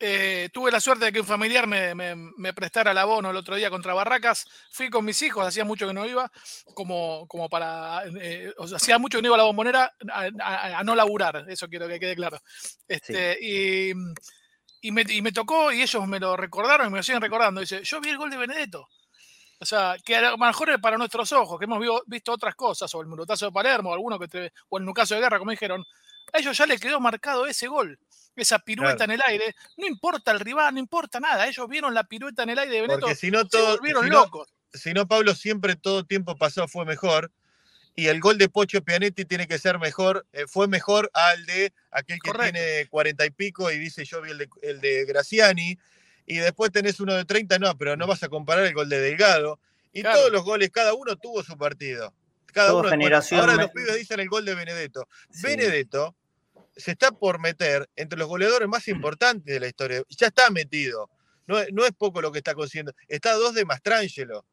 Eh, tuve la suerte de que un familiar me, prestara el abono el otro día contra Barracas. Fui con mis hijos, hacía mucho que no iba, como, como para. Eh, hacía mucho que no iba a la bombonera a, no laburar, eso quiero que quede claro. Este, y, Y me, y me tocó, y ellos me lo recordaron y me lo siguen recordando. Dice, yo vi el gol de Benedetto. O sea, que a lo mejor es para nuestros ojos, que hemos visto otras cosas, o el murotazo de Palermo, o alguno que te, o el Nucaso de Guerra, como dijeron, a ellos ya les quedó marcado ese gol, esa pirueta en el aire. No importa el rival, no importa nada. Ellos vieron la pirueta en el aire de Benedetto. Porque si no, todo, volvieron locos. si no, Pablo, siempre todo tiempo pasado fue mejor y el gol de Pocho Pianetti tiene que ser mejor, eh, fue mejor al de aquel que tiene cuarenta y pico y dice yo vi el de, el de, Graciani, y después tenés uno de 30, no, pero no vas a comparar el gol de Delgado. Y todos los goles, cada uno tuvo su partido. Cada uno, generación ahora los pibes dicen el gol de Benedetto. Benedetto se está por meter entre los goleadores más importantes de la historia. Ya está metido. No, no es poco lo que está consiguiendo. Está a dos de Mastrangelo.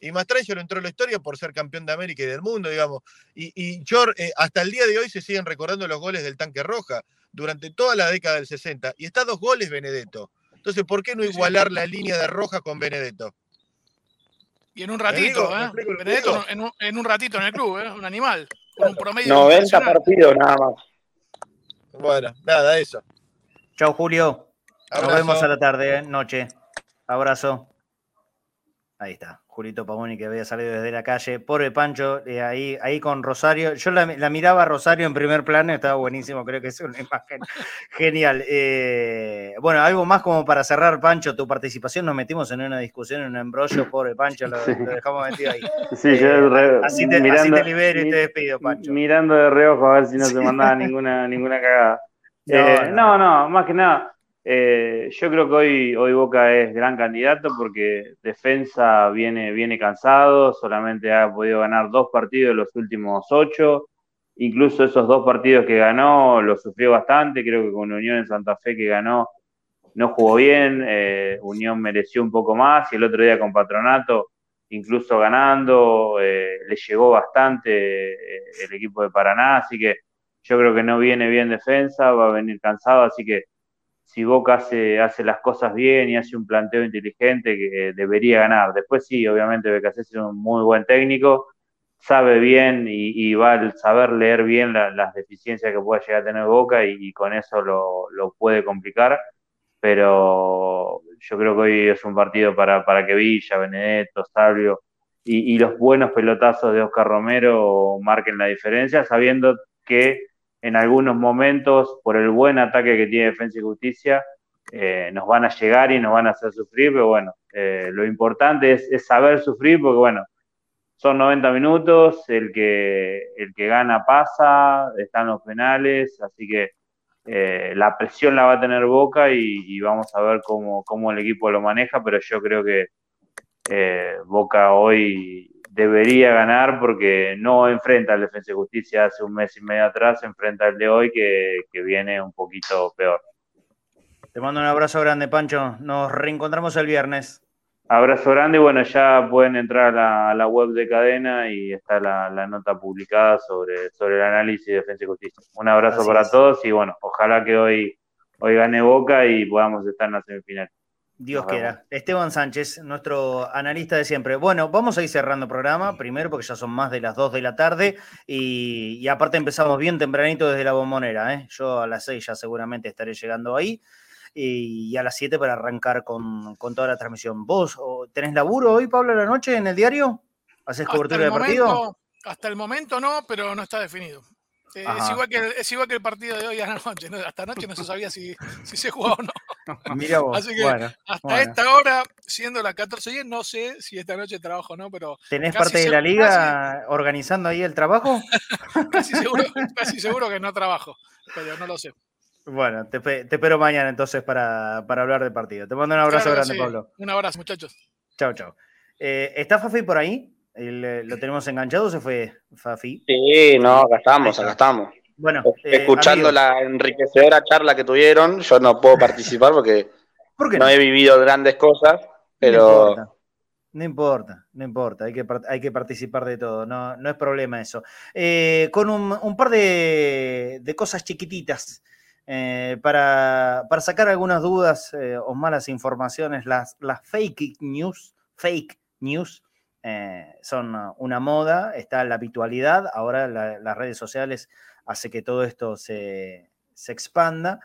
Y Mastrangelo entró en la historia por ser campeón de América y del mundo, digamos. Y, y eh, hasta el día de hoy se siguen recordando los goles del tanque roja durante toda la década del 60. Y está dos goles Benedetto. Entonces, ¿por qué no igualar la línea de roja con Benedetto? Y en un ratito, ¿eh? Benedetto en un, en un, ratito en el club, ¿eh? Un animal. Con un promedio 90 partidos nada más. Bueno, nada, eso. Chao, Julio. Nos vemos a la tarde, ¿eh? noche. Abrazo. Ahí está. Julito Pavoni que había salido desde la calle. Pobre Pancho, eh, ahí, ahí con Rosario. Yo la, miraba a Rosario en primer plano, estaba buenísimo, creo que es una imagen genial. Eh, bueno, algo más como para cerrar, Pancho, tu participación. Nos metimos en una discusión, en un embrollo, pobre Pancho, lo, dejamos metido ahí. Sí, yo eh, así, te, mirando, así te libero y te despido, Pancho. Mirando de reojo a ver si no se mandaba ninguna, ninguna cagada. no, no, más que nada. Eh, yo creo que hoy, hoy Boca es gran candidato porque defensa viene, viene cansado, solamente ha podido ganar dos partidos de los últimos ocho, incluso esos dos partidos que ganó lo sufrió bastante, creo que con Unión en Santa Fe que ganó no jugó bien, eh, Unión mereció un poco más y el otro día con Patronato, incluso ganando, eh, le llegó bastante el equipo de Paraná, así que yo creo que no viene bien defensa, va a venir cansado, así que si Boca hace, hace las cosas bien y hace un planteo inteligente que debería ganar. Después sí, obviamente Becasés es un muy buen técnico, sabe bien y, va a saber leer bien las deficiencias que pueda llegar a tener Boca y, con eso lo, puede complicar, pero yo creo que hoy es un partido para, para que Villa, Benedetto, Sabio y, y los buenos pelotazos de Oscar Romero marquen la diferencia, sabiendo que en algunos momentos, por el buen ataque que tiene Defensa y Justicia, eh, nos van a llegar y nos van a hacer sufrir, pero bueno, eh, lo importante es, saber sufrir, porque bueno, son 90 minutos, el que, el que gana pasa, están los penales, así que eh, la presión la va a tener Boca y, vamos a ver cómo, cómo, el equipo lo maneja, pero yo creo que Boca hoy debería ganar porque no enfrenta al Defensa y Justicia hace un mes y medio atrás, enfrenta al de hoy que, viene un poquito peor. Te mando un abrazo grande, Pancho. Nos reencontramos el viernes. Abrazo grande y bueno, ya pueden entrar a la, web de cadena y está la, nota publicada sobre, sobre el análisis de Defensa y Justicia. Un abrazo para todos y bueno, ojalá que hoy, hoy gane Boca y podamos estar en la semifinal. Dios quiera. Esteban Sánchez, nuestro analista de siempre. Bueno, vamos a ir cerrando el programa, primero porque ya son más de las 2 de la tarde y, aparte empezamos bien tempranito desde la bombonera. ¿eh? Yo a las 6 ya seguramente estaré llegando ahí y, a las 7 para arrancar con, toda la transmisión. ¿Vos tenés laburo hoy, Pablo, a la noche en el diario? ¿Haces cobertura de partido? Hasta el momento no, pero no está definido. Eh, es, igual que, es igual que el partido de hoy a la noche. Hasta anoche no se sabía si, si se jugaba o no. Mira vos. Así que hasta esta hora, siendo las 14 no sé si esta noche trabajo o no, pero. ¿Tenés parte de la liga organizando ahí el trabajo? casi, seguro, casi seguro que no trabajo, pero no lo sé. Bueno, te, te espero mañana entonces para, para, hablar del partido. Te mando un abrazo grande, Pablo. Un abrazo, muchachos. Chao, chao. Eh, ¿Está Fafi por ahí? Eh, ¿Lo tenemos enganchado se fue Fafi? Sí, no, acá estamos, acá estamos. Bueno, eh, escuchando la enriquecedora charla que tuvieron, yo no puedo participar porque no? he vivido grandes cosas, pero... No importa, no importa, hay que, hay que participar de todo, no, no es problema eso. Eh, con un, par de, cosas chiquititas para, para, sacar algunas dudas o malas informaciones, las, las fake news, fake news, eh, son una moda, está la habitualidad, ahora las redes sociales hace que todo esto se, expanda.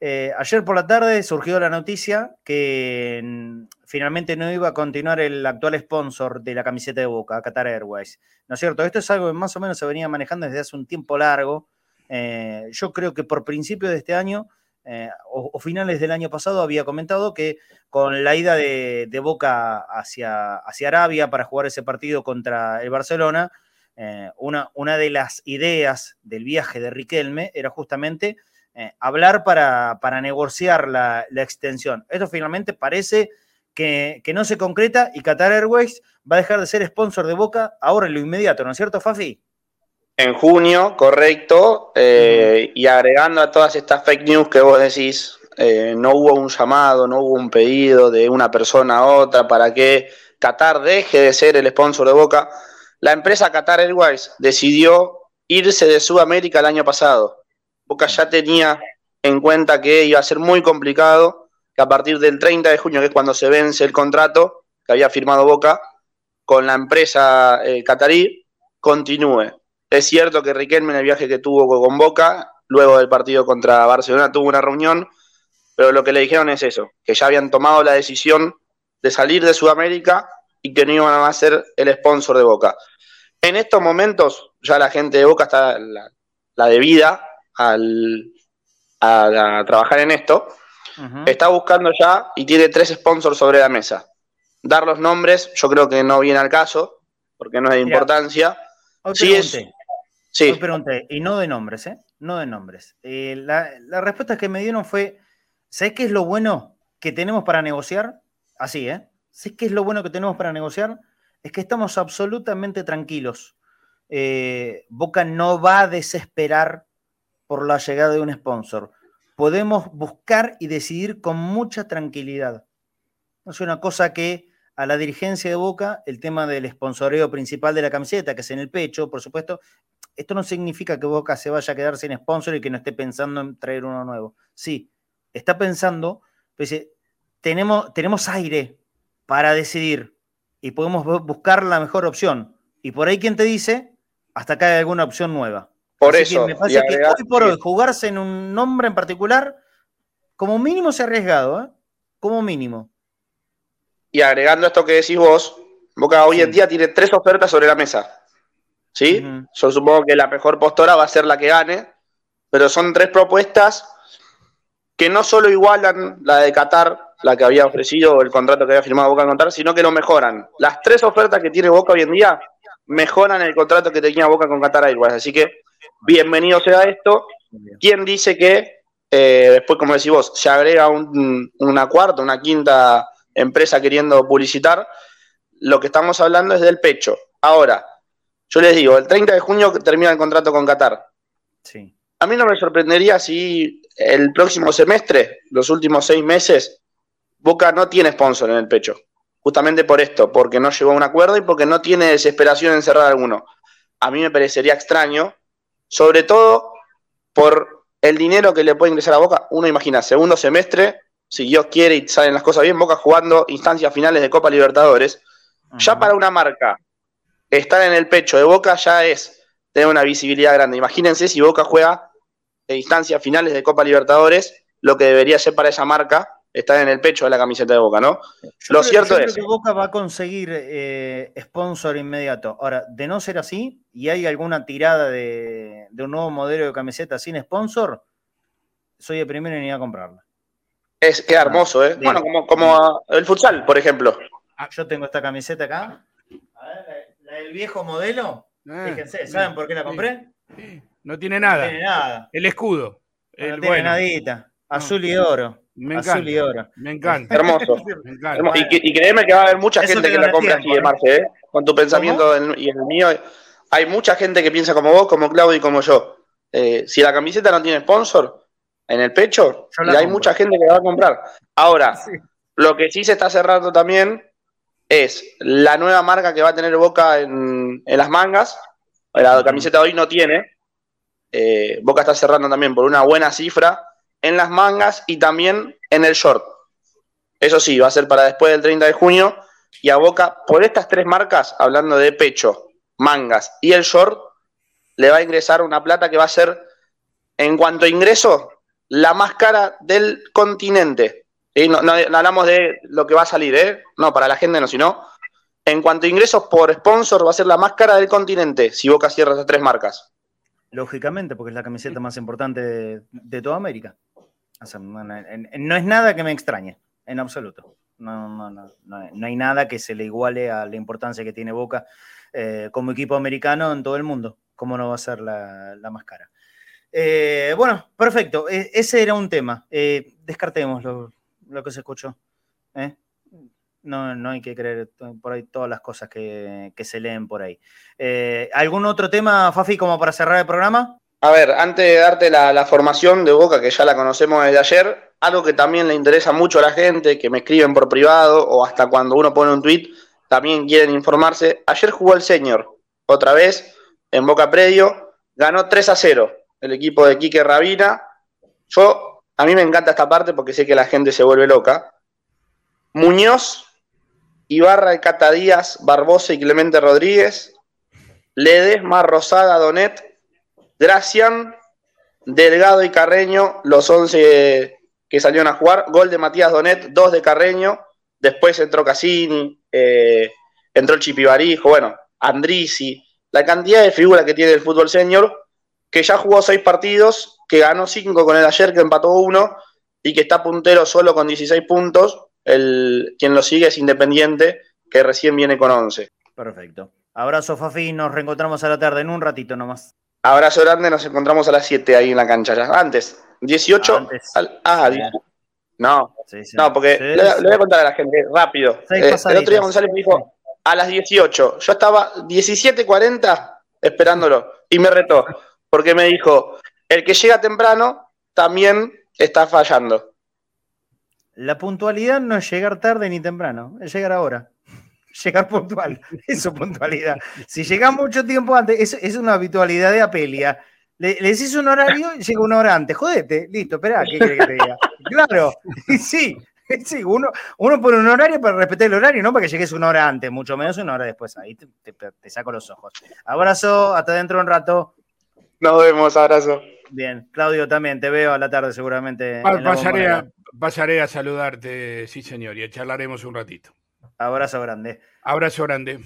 Eh, ayer por la tarde surgió la noticia que mm, finalmente no iba a continuar el actual sponsor de la camiseta de Boca, Qatar Airways. ¿No es cierto? Esto es algo que más o menos se venía manejando desde hace un tiempo largo. Eh, yo creo que por principio de este año eh, o, finales del año pasado había comentado que con la ida de, Boca hacia, hacia, Arabia para jugar ese partido contra el Barcelona, una, una de las ideas del viaje de Riquelme era justamente eh, hablar para, negociar la, extensión. Esto finalmente parece que, no se concreta y Qatar Airways va a dejar de ser sponsor de Boca ahora en lo inmediato, ¿no es cierto, Fafi? En junio, correcto, eh, y agregando a todas estas fake news que vos decís, eh, no hubo un llamado, no hubo un pedido de una persona a otra para que Qatar deje de ser el sponsor de Boca. La empresa Qatar Airways decidió irse de Sudamérica el año pasado. Boca ya tenía en cuenta que iba a ser muy complicado que a partir del 30 de junio, que es cuando se vence el contrato que había firmado Boca con la empresa eh, catarí, continúe. Es cierto que Riquelme en el viaje que tuvo con Boca, luego del partido contra Barcelona, tuvo una reunión, pero lo que le dijeron es eso, que ya habían tomado la decisión de salir de Sudamérica y que no iban a ser el sponsor de Boca. En estos momentos, ya la gente de Boca está la, la debida al, a, trabajar en esto, está buscando ya y tiene tres sponsors sobre la mesa. Dar los nombres, yo creo que no viene al caso, porque no es de importancia. sí es, sí. pregunté, y no de nombres, ¿eh? No de nombres. Eh, la, la, respuesta que me dieron fue, ¿sabes qué es lo bueno que tenemos para negociar? Así, ¿eh? ¿Sabes qué es lo bueno que tenemos para negociar? Es que estamos absolutamente tranquilos. Eh, Boca no va a desesperar por la llegada de un sponsor. Podemos buscar y decidir con mucha tranquilidad. Es una cosa que a la dirigencia de Boca, el tema del sponsoreo principal de la camiseta, que es en el pecho, por supuesto, esto no significa que Boca se vaya a quedar sin sponsor y que no esté pensando en traer uno nuevo. Sí, está pensando, pues, tenemos, tenemos aire para decidir y podemos buscar la mejor opción. Y por ahí, quien te dice? Hasta acá hay alguna opción nueva. Por eso. me parece que hoy por hoy jugarse en un nombre en particular, como mínimo se ha arriesgado, ¿eh? Como mínimo. Y agregando esto que decís vos, Boca hoy en día tiene tres ofertas sobre la mesa. ¿Sí? Yo supongo que la mejor postora va a ser la que gane, pero son tres propuestas que no solo igualan la de Qatar, la que había ofrecido el contrato que había firmado Boca con Qatar, sino que lo mejoran. Las tres ofertas que tiene Boca hoy en día mejoran el contrato que tenía Boca con Qatar Airways. Así que bienvenido sea esto. ¿Quién dice que eh, después, como decís vos, se agrega una cuarta, una quinta empresa queriendo publicitar? Lo que estamos hablando es del pecho. Ahora, yo les digo, el 30 de junio termina el contrato con Qatar. Sí. A mí no me sorprendería si el próximo semestre, los últimos seis meses, Boca no tiene sponsor en el pecho. Justamente por esto, porque no llegó a un acuerdo y porque no tiene desesperación en cerrar alguno. A mí me parecería extraño sobre todo por el dinero que le puede ingresar a Boca. Uno imagina, segundo semestre, si Dios quiere y salen las cosas bien, Boca jugando instancias finales de Copa Libertadores. Ya para una marca, estar en el pecho de Boca ya es tener una visibilidad grande. Imagínense si Boca juega en instancias finales de Copa Libertadores, lo que debería ser para esa marca está en el pecho de la camiseta de Boca, ¿no? Lo cierto es que Boca va a conseguir eh, sponsor inmediato. Ahora, de no ser así, y hay alguna tirada de, un nuevo modelo de camiseta sin sponsor, soy el primero en ir a comprarla. Es, queda hermoso, ¿eh? Bueno, como, el futsal, por ejemplo. Ah, yo tengo esta camiseta acá. Del viejo modelo. Ah, Fíjense, ¿saben por qué la compré? No tiene nada. No tiene nada. El escudo. No, tiene nadita. Azul y oro. Me encanta. Me encanta. Hermoso. Y, créeme que va a haber mucha gente que la compra así, de Marce, ¿eh? Con tu pensamiento y el mío. Hay mucha gente que piensa como vos, como Claudio y como yo. Eh, si la camiseta no tiene sponsor en el pecho, hay mucha gente que la va a comprar. Ahora, lo que sí se está cerrando también es la nueva marca que va a tener Boca en, las mangas. La camiseta hoy no tiene. Eh, Boca está cerrando también por una buena cifra en las mangas y también en el short. Eso sí, va a ser para después del 30 de junio. Y a Boca, por estas tres marcas, hablando de pecho, mangas y el short, le va a ingresar una plata que va a ser, en cuanto a ingreso, la más cara del continente. No, no, hablamos de lo que va a salir, ¿eh? No, para la gente no, sino en cuanto a ingresos por sponsor va a ser la más cara del continente si Boca cierra esas tres marcas. Lógicamente, porque es la camiseta más importante de, toda América. no, es nada que me extrañe, en absoluto. No, no, no, hay nada que se le iguale a la importancia que tiene Boca eh, como equipo americano en todo el mundo. ¿Cómo no va a ser la, más cara? Eh, bueno, perfecto. E, ese era un tema. Eh, descartemos lo, que se escuchó. No, no hay que creer por ahí todas las cosas que, se leen por ahí. ¿Algún otro tema, Fafi, como para cerrar el programa? A ver, antes de darte la, la, formación de Boca, que ya la conocemos desde ayer, algo que también le interesa mucho a la gente, que me escriben por privado o hasta cuando uno pone un tweet, también quieren informarse. Ayer jugó el señor, otra vez, en Boca Predio, ganó 3 a 0 el equipo de Quique Rabina. Yo, a mí me encanta esta parte porque sé que la gente se vuelve loca. Muñoz, Ibarra y Cata Díaz, Barbosa y Clemente Rodríguez, Ledesma, Rosada, Donet, Gracian, Delgado y Carreño, los 11 que salieron a jugar. Gol de Matías Donet, dos de Carreño. Después entró Cassini, eh, entró Chipibarijo, bueno, Andrisi. La cantidad de figuras que tiene el fútbol senior, que ya jugó seis partidos, que ganó cinco con el ayer, que empató uno, y que está puntero solo con 16 puntos. El, quien lo sigue es Independiente, que recién viene con 11. Perfecto. Abrazo, Fafi. Nos reencontramos a la tarde en un ratito nomás. Abrazo grande. Nos encontramos a las 7 ahí en la cancha. Ya. Antes, 18. ah, no, no, porque le, voy a contar a la gente rápido. Eh, el otro día González me dijo a las 18. Yo estaba 17.40 esperándolo y me retó porque me dijo: el que llega temprano también está fallando. La puntualidad no es llegar tarde ni temprano, es llegar ahora. Llegar puntual, eso puntualidad. Si llega mucho tiempo antes, es, es una habitualidad de apelia. Le, decís un horario y llega una hora antes. Jodete, listo, espera, ¿qué quiere que te diga? Claro, sí, sí, uno, uno pone un horario para respetar el horario, no para que llegues una hora antes, mucho menos una hora después. Ahí te, saco los ojos. Abrazo, hasta dentro de un rato. Nos vemos, abrazo. Bien, Claudio también, te veo a la tarde seguramente. pasaré, a, pasaré a saludarte, sí señor, y charlaremos un ratito. Abrazo grande. Abrazo grande.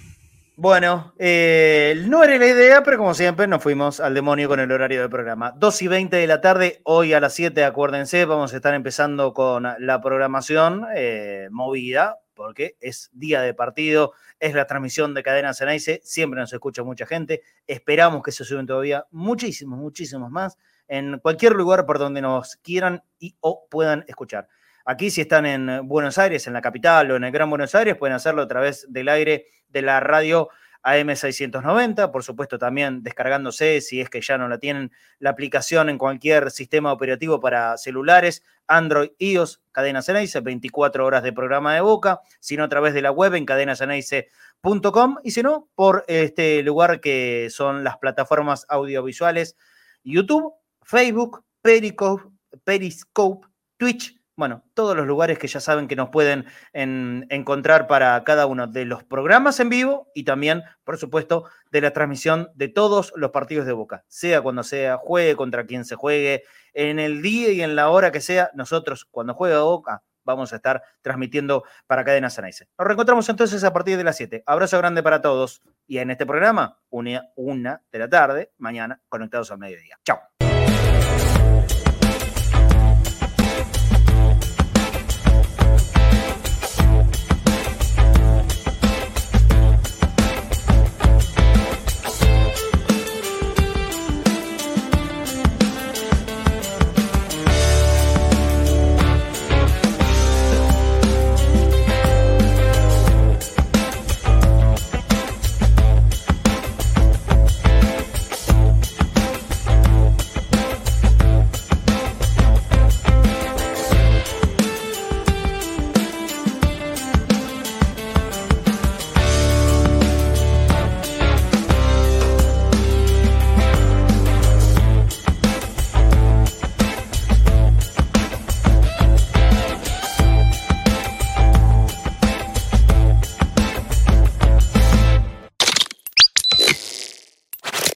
Bueno, eh, no era la idea, pero como siempre nos fuimos al demonio con el horario del programa. 2 y 20 de la tarde, hoy a las 7, acuérdense, vamos a estar empezando con la programación eh, movida, porque es día de partido, es la transmisión de Cadena Cenaice, siempre nos escucha mucha gente, esperamos que se suben todavía muchísimos, muchísimos más, en cualquier lugar por donde nos quieran y o puedan escuchar. Aquí si están en Buenos Aires, en la capital o en el Gran Buenos Aires, pueden hacerlo a través del aire de la radio AM690, por supuesto también descargándose, si es que ya no la tienen, la aplicación en cualquier sistema operativo para celulares, Android, iOS, Cadena Ceneice, 24 horas de programa de boca, sino a través de la web en cadenaceneice.com y si no, por este lugar que son las plataformas audiovisuales YouTube, Facebook, Periscope, Twitch, bueno, todos los lugares que ya saben que nos pueden encontrar para cada uno de los programas en vivo y también, por supuesto, de la transmisión de todos los partidos de Boca, sea cuando sea, juegue contra quien se juegue, en el día y en la hora que sea, nosotros cuando juega Boca vamos a estar transmitiendo para Cadena Sanaice. Nos reencontramos entonces a partir de las 7. Abrazo grande para todos y en este programa, una, una de la tarde, mañana, conectados al mediodía. Chao.